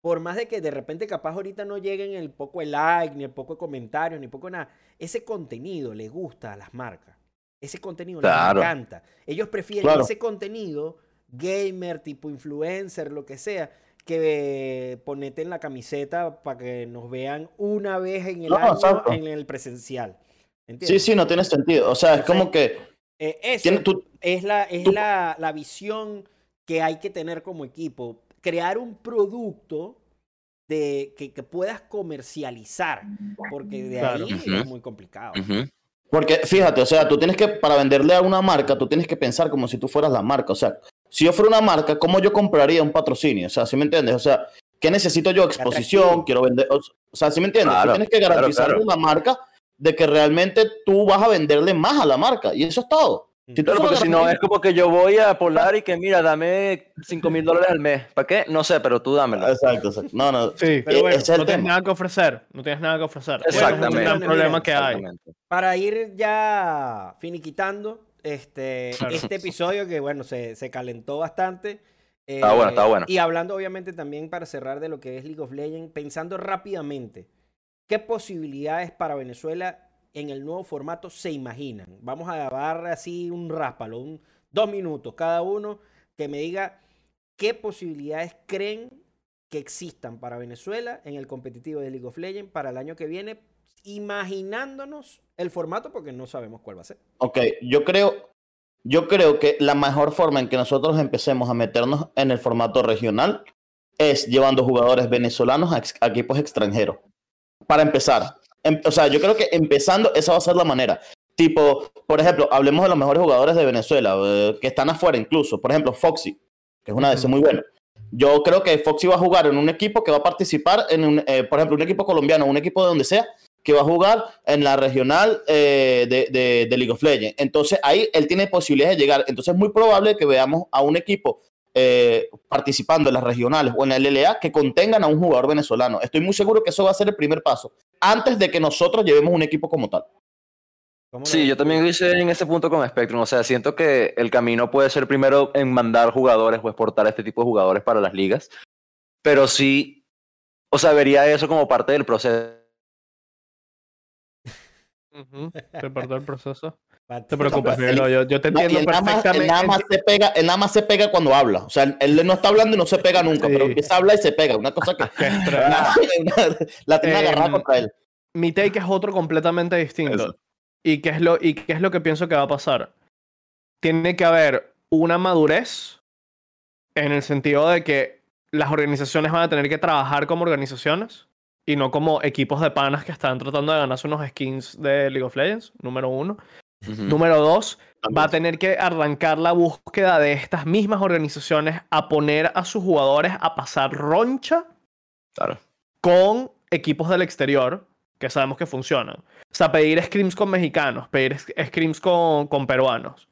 por más de que de repente capaz ahorita no lleguen el poco de like, ni el poco de comentarios, ni poco de nada, ese contenido le gusta a las marcas. Ese contenido Claro. les encanta. Ellos prefieren Claro. ese contenido gamer, tipo influencer, lo que sea, que ponete en la camiseta para que nos vean una vez en el No, año en el presencial. Sí, ¿Entiendes? sí, no tiene sentido. O sea, es Entonces, como que Eh, eso tiene, tú, es, la, es tú- la, la visión que hay que tener como equipo. Crear un producto de, que, que puedas comercializar, porque de Claro. ahí es muy complicado. Porque fíjate, o sea, tú tienes que, para venderle a una marca, tú tienes que pensar como si tú fueras la marca. O sea, si yo fuera una marca, ¿cómo yo compraría un patrocinio? O sea, ¿sí me entiendes? O sea, ¿qué necesito yo? Exposición, quiero vender. O sea, ¿sí me entiendes? Claro, tú tienes que claro, garantizarle claro. a una marca de que realmente tú vas a venderle más a la marca. Y eso es todo. Si tú Claro, porque si no es como que yo voy a Polar y que mira, dame 5 mil dólares al mes. ¿Para qué? No sé, pero tú dámelo. Exacto, exacto. No, no. Sí, Pero bueno, es el no tienes nada que ofrecer. No tienes nada que ofrecer. Ese es un Exactamente. gran problema que hay. Exactamente. Para ir ya finiquitando este, Claro. este episodio, que bueno, se, se calentó bastante. Está bueno, está Eh, bueno. Y hablando obviamente también para cerrar de lo que es League of Legends, pensando rápidamente, ¿qué posibilidades para Venezuela en el nuevo formato se imaginan? Vamos a dar así un ráspalo, un, dos minutos cada uno, que me diga qué posibilidades creen que existan para Venezuela en el competitivo de League of Legends para el año que viene, imaginándonos el formato porque no sabemos cuál va a ser. Ok, yo creo, yo creo que la mejor forma en que nosotros empecemos a meternos en el formato regional es llevando jugadores venezolanos a equipos extranjeros. Para empezar. Em- o sea, yo creo que empezando, esa va a ser la manera. Tipo, por ejemplo, hablemos de los mejores jugadores de Venezuela, eh, que están afuera incluso. Por ejemplo, Foxy, que es una de esas muy buena. Yo creo que Foxy va a jugar en un equipo que va a participar en, un, eh, por ejemplo, un equipo colombiano, un equipo de donde sea, que va a jugar en la regional eh, de, de- de League of Legends. Entonces ahí él tiene posibilidades de llegar. Entonces es muy probable que veamos a un equipo eh, participando en las regionales o en la LLA que contengan a un jugador venezolano. Estoy muy seguro que eso va a ser el primer paso, antes de que nosotros llevemos un equipo como tal. ¿Cómo lo Sí, yo también hice en ese punto con Spectrum. O sea, siento que el camino puede ser primero en mandar jugadores o exportar este tipo de jugadores para las ligas. Pero sí, o sea, vería eso como parte del proceso. Te <laughs> perdó el proceso. No te preocupes, Miguelo, yo, yo te No, entiendo él, nada más, él perfectamente. nada más se pega, él nada más se pega cuando habla. O sea, él, no está hablando y no se pega <laughs> nunca, Sí. pero empieza a hablar y se pega. Una cosa que <laughs> la tiene agarrada Em, contra él. mi take es otro completamente distinto. Eso. ¿Y qué, es lo, ¿Y qué es lo que pienso que va a pasar? Tiene que haber una madurez en el sentido de que las organizaciones van a tener que trabajar como organizaciones y no como equipos de panas que están tratando de ganarse unos skins de League of Legends, número uno. Número dos, va a tener que arrancar la búsqueda de estas mismas organizaciones a poner a sus jugadores a pasar roncha Claro. con equipos del exterior que sabemos que funcionan. O sea, pedir scrims con mexicanos, pedir scrims con, con peruanos.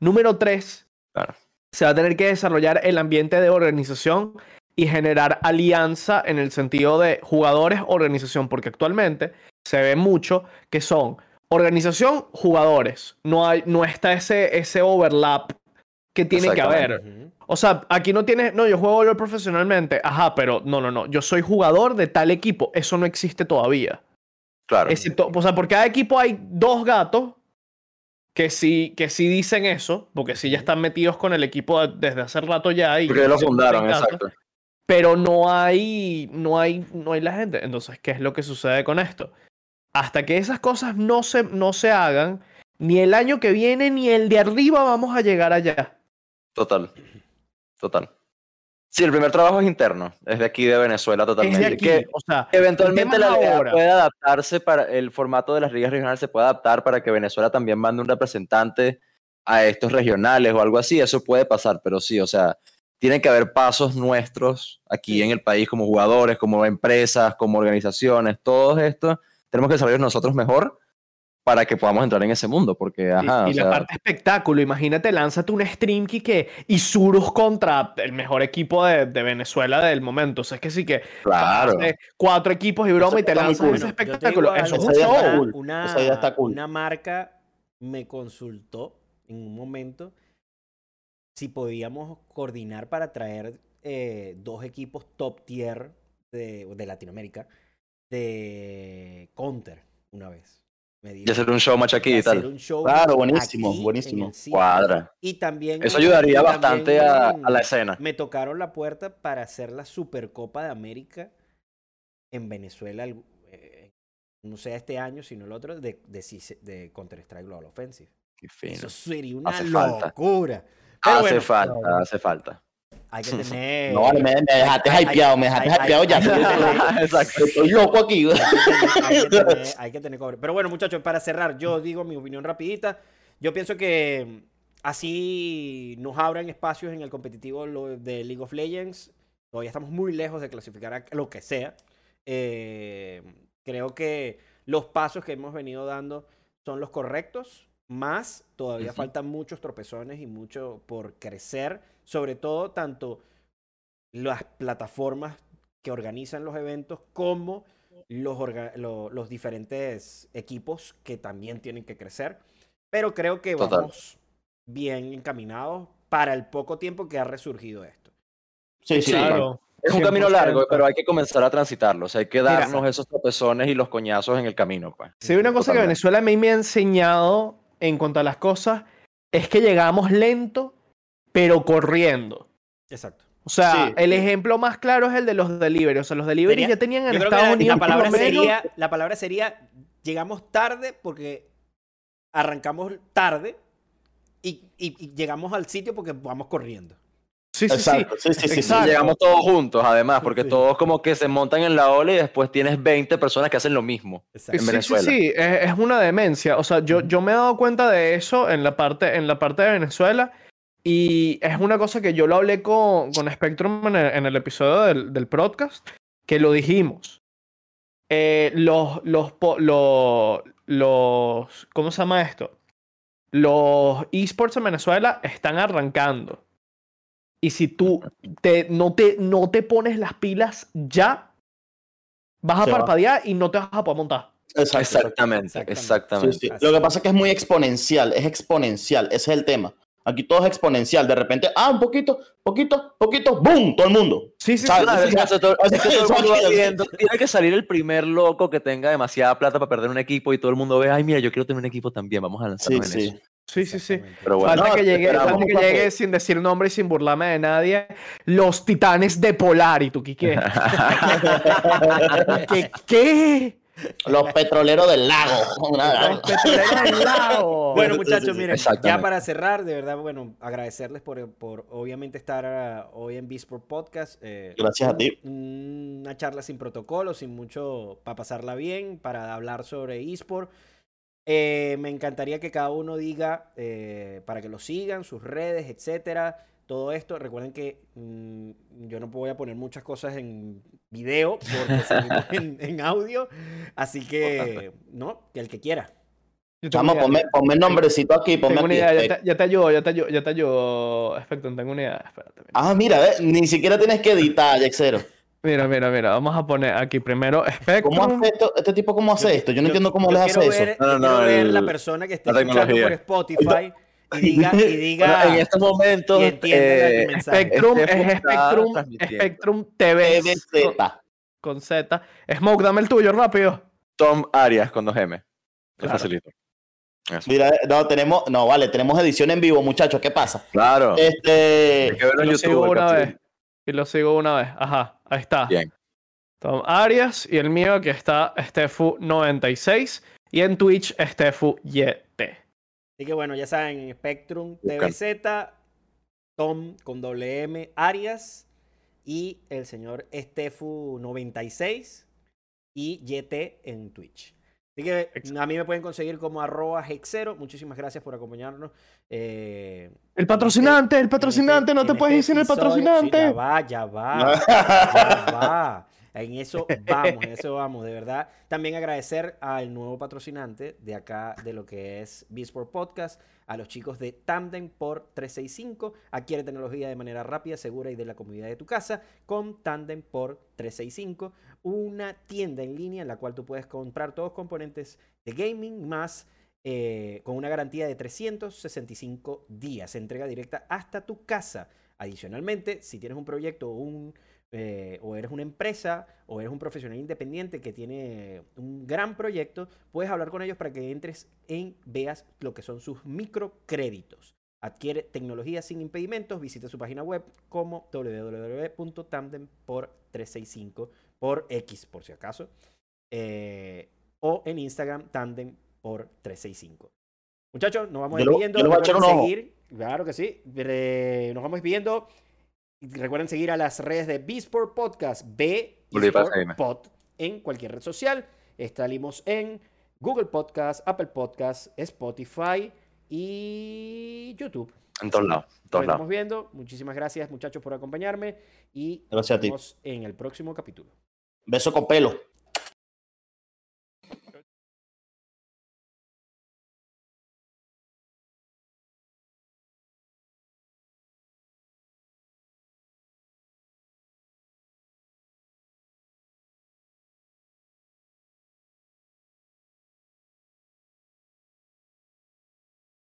Número tres, Claro. se va a tener que desarrollar el ambiente de organización y generar alianza en el sentido de jugadores-organización, porque actualmente se ve mucho que son organización, jugadores. No, hay, no está ese, ese overlap que tiene que haber. O sea, aquí no tienes, no, yo juego LoL profesionalmente, ajá, pero no, no, no, yo soy jugador de tal equipo, eso no existe todavía. Claro. Excepto, o sea, por cada equipo hay dos gatos que sí, que sí dicen eso, porque sí ya están metidos con el equipo de- desde hace rato ya. Y Porque lo siempre fundaron, exacto. Pero no hay, no hay, no hay la gente. Entonces, ¿qué es lo que sucede con esto? Hasta que esas cosas no se, no se hagan, ni el año que viene ni el de arriba vamos a llegar allá. Total. Total. Sí, el primer trabajo es interno. Es de aquí de Venezuela Es totalmente. de aquí. Que o sea, eventualmente la es liga puede adaptarse para el formato de las ligas regionales se puede adaptar para que Venezuela también mande un representante a estos regionales o algo así. Eso puede pasar, pero sí, o sea, tienen que haber pasos nuestros aquí Sí. en el país como jugadores, como empresas, como organizaciones, todo esto. Tenemos que desarrollar nosotros mejor para que podamos entrar en ese mundo, porque, Y- ajá, y o la sea, parte espectáculo, imagínate, lánzate un stream que Isurus contra el mejor equipo de, de Venezuela del momento. O sea, es que sí que claro. cuatro equipos y broma y te lanzas cool. ese espectáculo. Eso es un show. Una, cool. una marca me consultó en un momento si podíamos coordinar para traer eh, dos equipos top tier de, de Latinoamérica de Counter una vez. Me dijo, Y hacer un show match aquí y tal. un show Claro, buenísimo, aquí buenísimo. Cuadra. Y también Eso ayudaría bastante a, a la escena. Me tocaron la puerta para hacer la Supercopa de América en Venezuela, el- eh, no sé este año, sino el otro, de, de, de Counter-Strike Global Offensive. Qué fino. Eso sería una Hace falta. Pero Hace bueno, falta, hace falta. hay que <laughs> tener... No, me, me dejaste hay- hay- hypeado, me dejaste hay- hypeado ya. <laughs> Exacto. Estoy loco aquí. hay que tener- <laughs> hay que tener- cobre. Pero bueno, muchachos, para cerrar, yo digo mi opinión rapidita. Yo pienso que así nos abran espacios en el competitivo de League of Legends. Todavía estamos muy lejos de clasificar a lo que sea. Eh, creo que los pasos que hemos venido dando son los correctos, más todavía Ujú. faltan muchos tropezones y mucho por crecer, sobre todo tanto las plataformas que organizan los eventos como los, lo- los diferentes equipos que también tienen que crecer. Pero creo que Total. vamos bien encaminados para el poco tiempo que ha resurgido esto. Sí, sí. Claro. Es un camino 100%. largo, pero hay que comenzar a transitarlo. O sea, hay que Mira. darnos esos tropezones y los coñazos en el camino, pues. Hay una cosa que Totalmente. Venezuela a mí me ha enseñado en cuanto a las cosas, es que llegamos lento, pero corriendo. Exacto. O sea, Sí. el ejemplo más claro es el de los delivery. O sea, los delivery ya tenían en Estados la, Unidos la palabra menos- sería, la palabra sería, llegamos tarde porque arrancamos tarde y, y- y llegamos al sitio porque vamos corriendo. Sí, sí, sí. Exacto, sí, sí, sí, sí. Exacto. Llegamos todos juntos, además, porque todos como que se montan en la ola y después tienes 20 personas que hacen lo mismo. Exacto. en Venezuela. Sí, sí, es, es una demencia. O sea, yo, yo me he dado cuenta de eso en la parte, en la parte de Venezuela y es una cosa que yo lo hablé con, con Spectrum en el, en el episodio del, del podcast, que lo dijimos. Eh, los, los, po- lo- los, ¿cómo se llama esto? Los esports en Venezuela están arrancando. Y si tú te, no, te, no te pones las pilas ya, vas a Se va. parpadear y no te vas a poder montar. Exacto. Exactamente, Exactamente. exactamente. Sí, sí. Así Lo que pasa es que es muy exponencial, es exponencial, ese es el tema. Aquí todo es exponencial, de repente, ah, un poquito, poquito, poquito, ¡boom! Todo el mundo. Sí, sí, ¿Sabes? sí. Todo- todo <laughs> viendo, Tiene que salir el primer loco que tenga demasiada plata para perder un equipo y todo el mundo ve, ay, mira, yo quiero tener un equipo también, vamos a Sí, lanzarnos en sí. eso. Sí, sí, sí. Pero bueno, Falta No, que llegue, falta que llegue sin decir nombre y sin burlarme de nadie. Los titanes de Polar. ¿Y tú qué qué? <laughs> Los petroleros del lago. Los petroleros del lago. <laughs> Bueno, muchachos, miren, ya para cerrar, de verdad, bueno, agradecerles por, por obviamente estar ah, hoy en Bisport Podcast. eh, Gracias a ti. un- Una charla sin protocolo, sin mucho, para pasarla bien, para hablar sobre eSport. Eh, me encantaría que cada uno diga, eh, para que lo sigan, sus redes, etcétera, todo esto. Recuerden que mm, yo no voy a poner muchas cosas en video porque <laughs> seguimos en, en audio. Así que, no, que el que quiera. Vamos, una ponme, ponme el nombrecito aquí, ponme tengo una aquí. idea, ya te, ya te ayudo, ya te ayudo, ya te ayudo, Spectrum, tengo una idea, espérate. Mira. Ah, mira, ve, ni siquiera tienes que editar, Jaxero. Mira, mira, mira, vamos a poner aquí primero Spectrum. ¿Cómo hace esto? ¿Este tipo cómo hace esto? Yo no entiendo cómo les hace eso. No, no, no, ver el- la persona que esté escuchando por tecnología. Spotify y diga, y <laughs> diga Bueno, en estos momentos, eh. Spectrum Este es Spectrum. Spectrum TV con, TVZ. con Z. Smoke, dame el tuyo rápido. Tom Arias con 2M. Lo Claro. facilito. Eso. Mira, no, tenemos, no, vale, tenemos edición en vivo, muchachos, ¿qué pasa? Claro. Este, Hay que verlo en YouTube. una vez. Y lo sigo una vez. Ajá, ahí está. Bien. Tom Arias y el mío que está Stefu96 y en Twitch StefuYT. Así que bueno, ya saben, Spectrum Buscan. TVZ, Tom con doble M, Arias y el señor Estefu96 y YT en Twitch. Así que a mí me pueden conseguir como arroba hexero. Muchísimas gracias por acompañarnos. Eh, El patrocinante, el en patrocinante, este- no te puedes este decir el episodio. Sí, patrocinante. ya va, ya va. <laughs> Ya va. En eso <laughs> vamos, en eso vamos, de verdad. También agradecer al nuevo patrocinante de acá, de lo que es Bisport Podcast, a los chicos de Tandem por 365. Adquiere tecnología de manera rápida, segura y de la comodidad de tu casa con Tandem por 365. Una tienda en línea en la cual tú puedes comprar todos los componentes de gaming más eh, con una garantía de 365 días. Entrega directa hasta tu casa. Adicionalmente, si tienes un proyecto o, un, eh, o eres una empresa o eres un profesional independiente que tiene un gran proyecto, puedes hablar con ellos para que entres en, veas lo que son sus microcréditos. Adquiere tecnología sin impedimentos. Visita su página web como www.tandem por 365 por X, por si acaso. eh, o en Instagram, tandem por 365. Muchachos, nos vamos Yo despidiendo. yo a seguir, claro que sí. eh, nos vamos despidiendo. Recuerden seguir a las redes de Bisport Podcast, B. Pod, en cualquier red social. Salimos en Google Podcast, Apple Podcast, Spotify y YouTube. En todos lados. En Nos todos lados. estamos viendo. Muchísimas gracias, muchachos, por acompañarme. Y Gracias a nos ti. vemos en el próximo capítulo. Beso con pelo.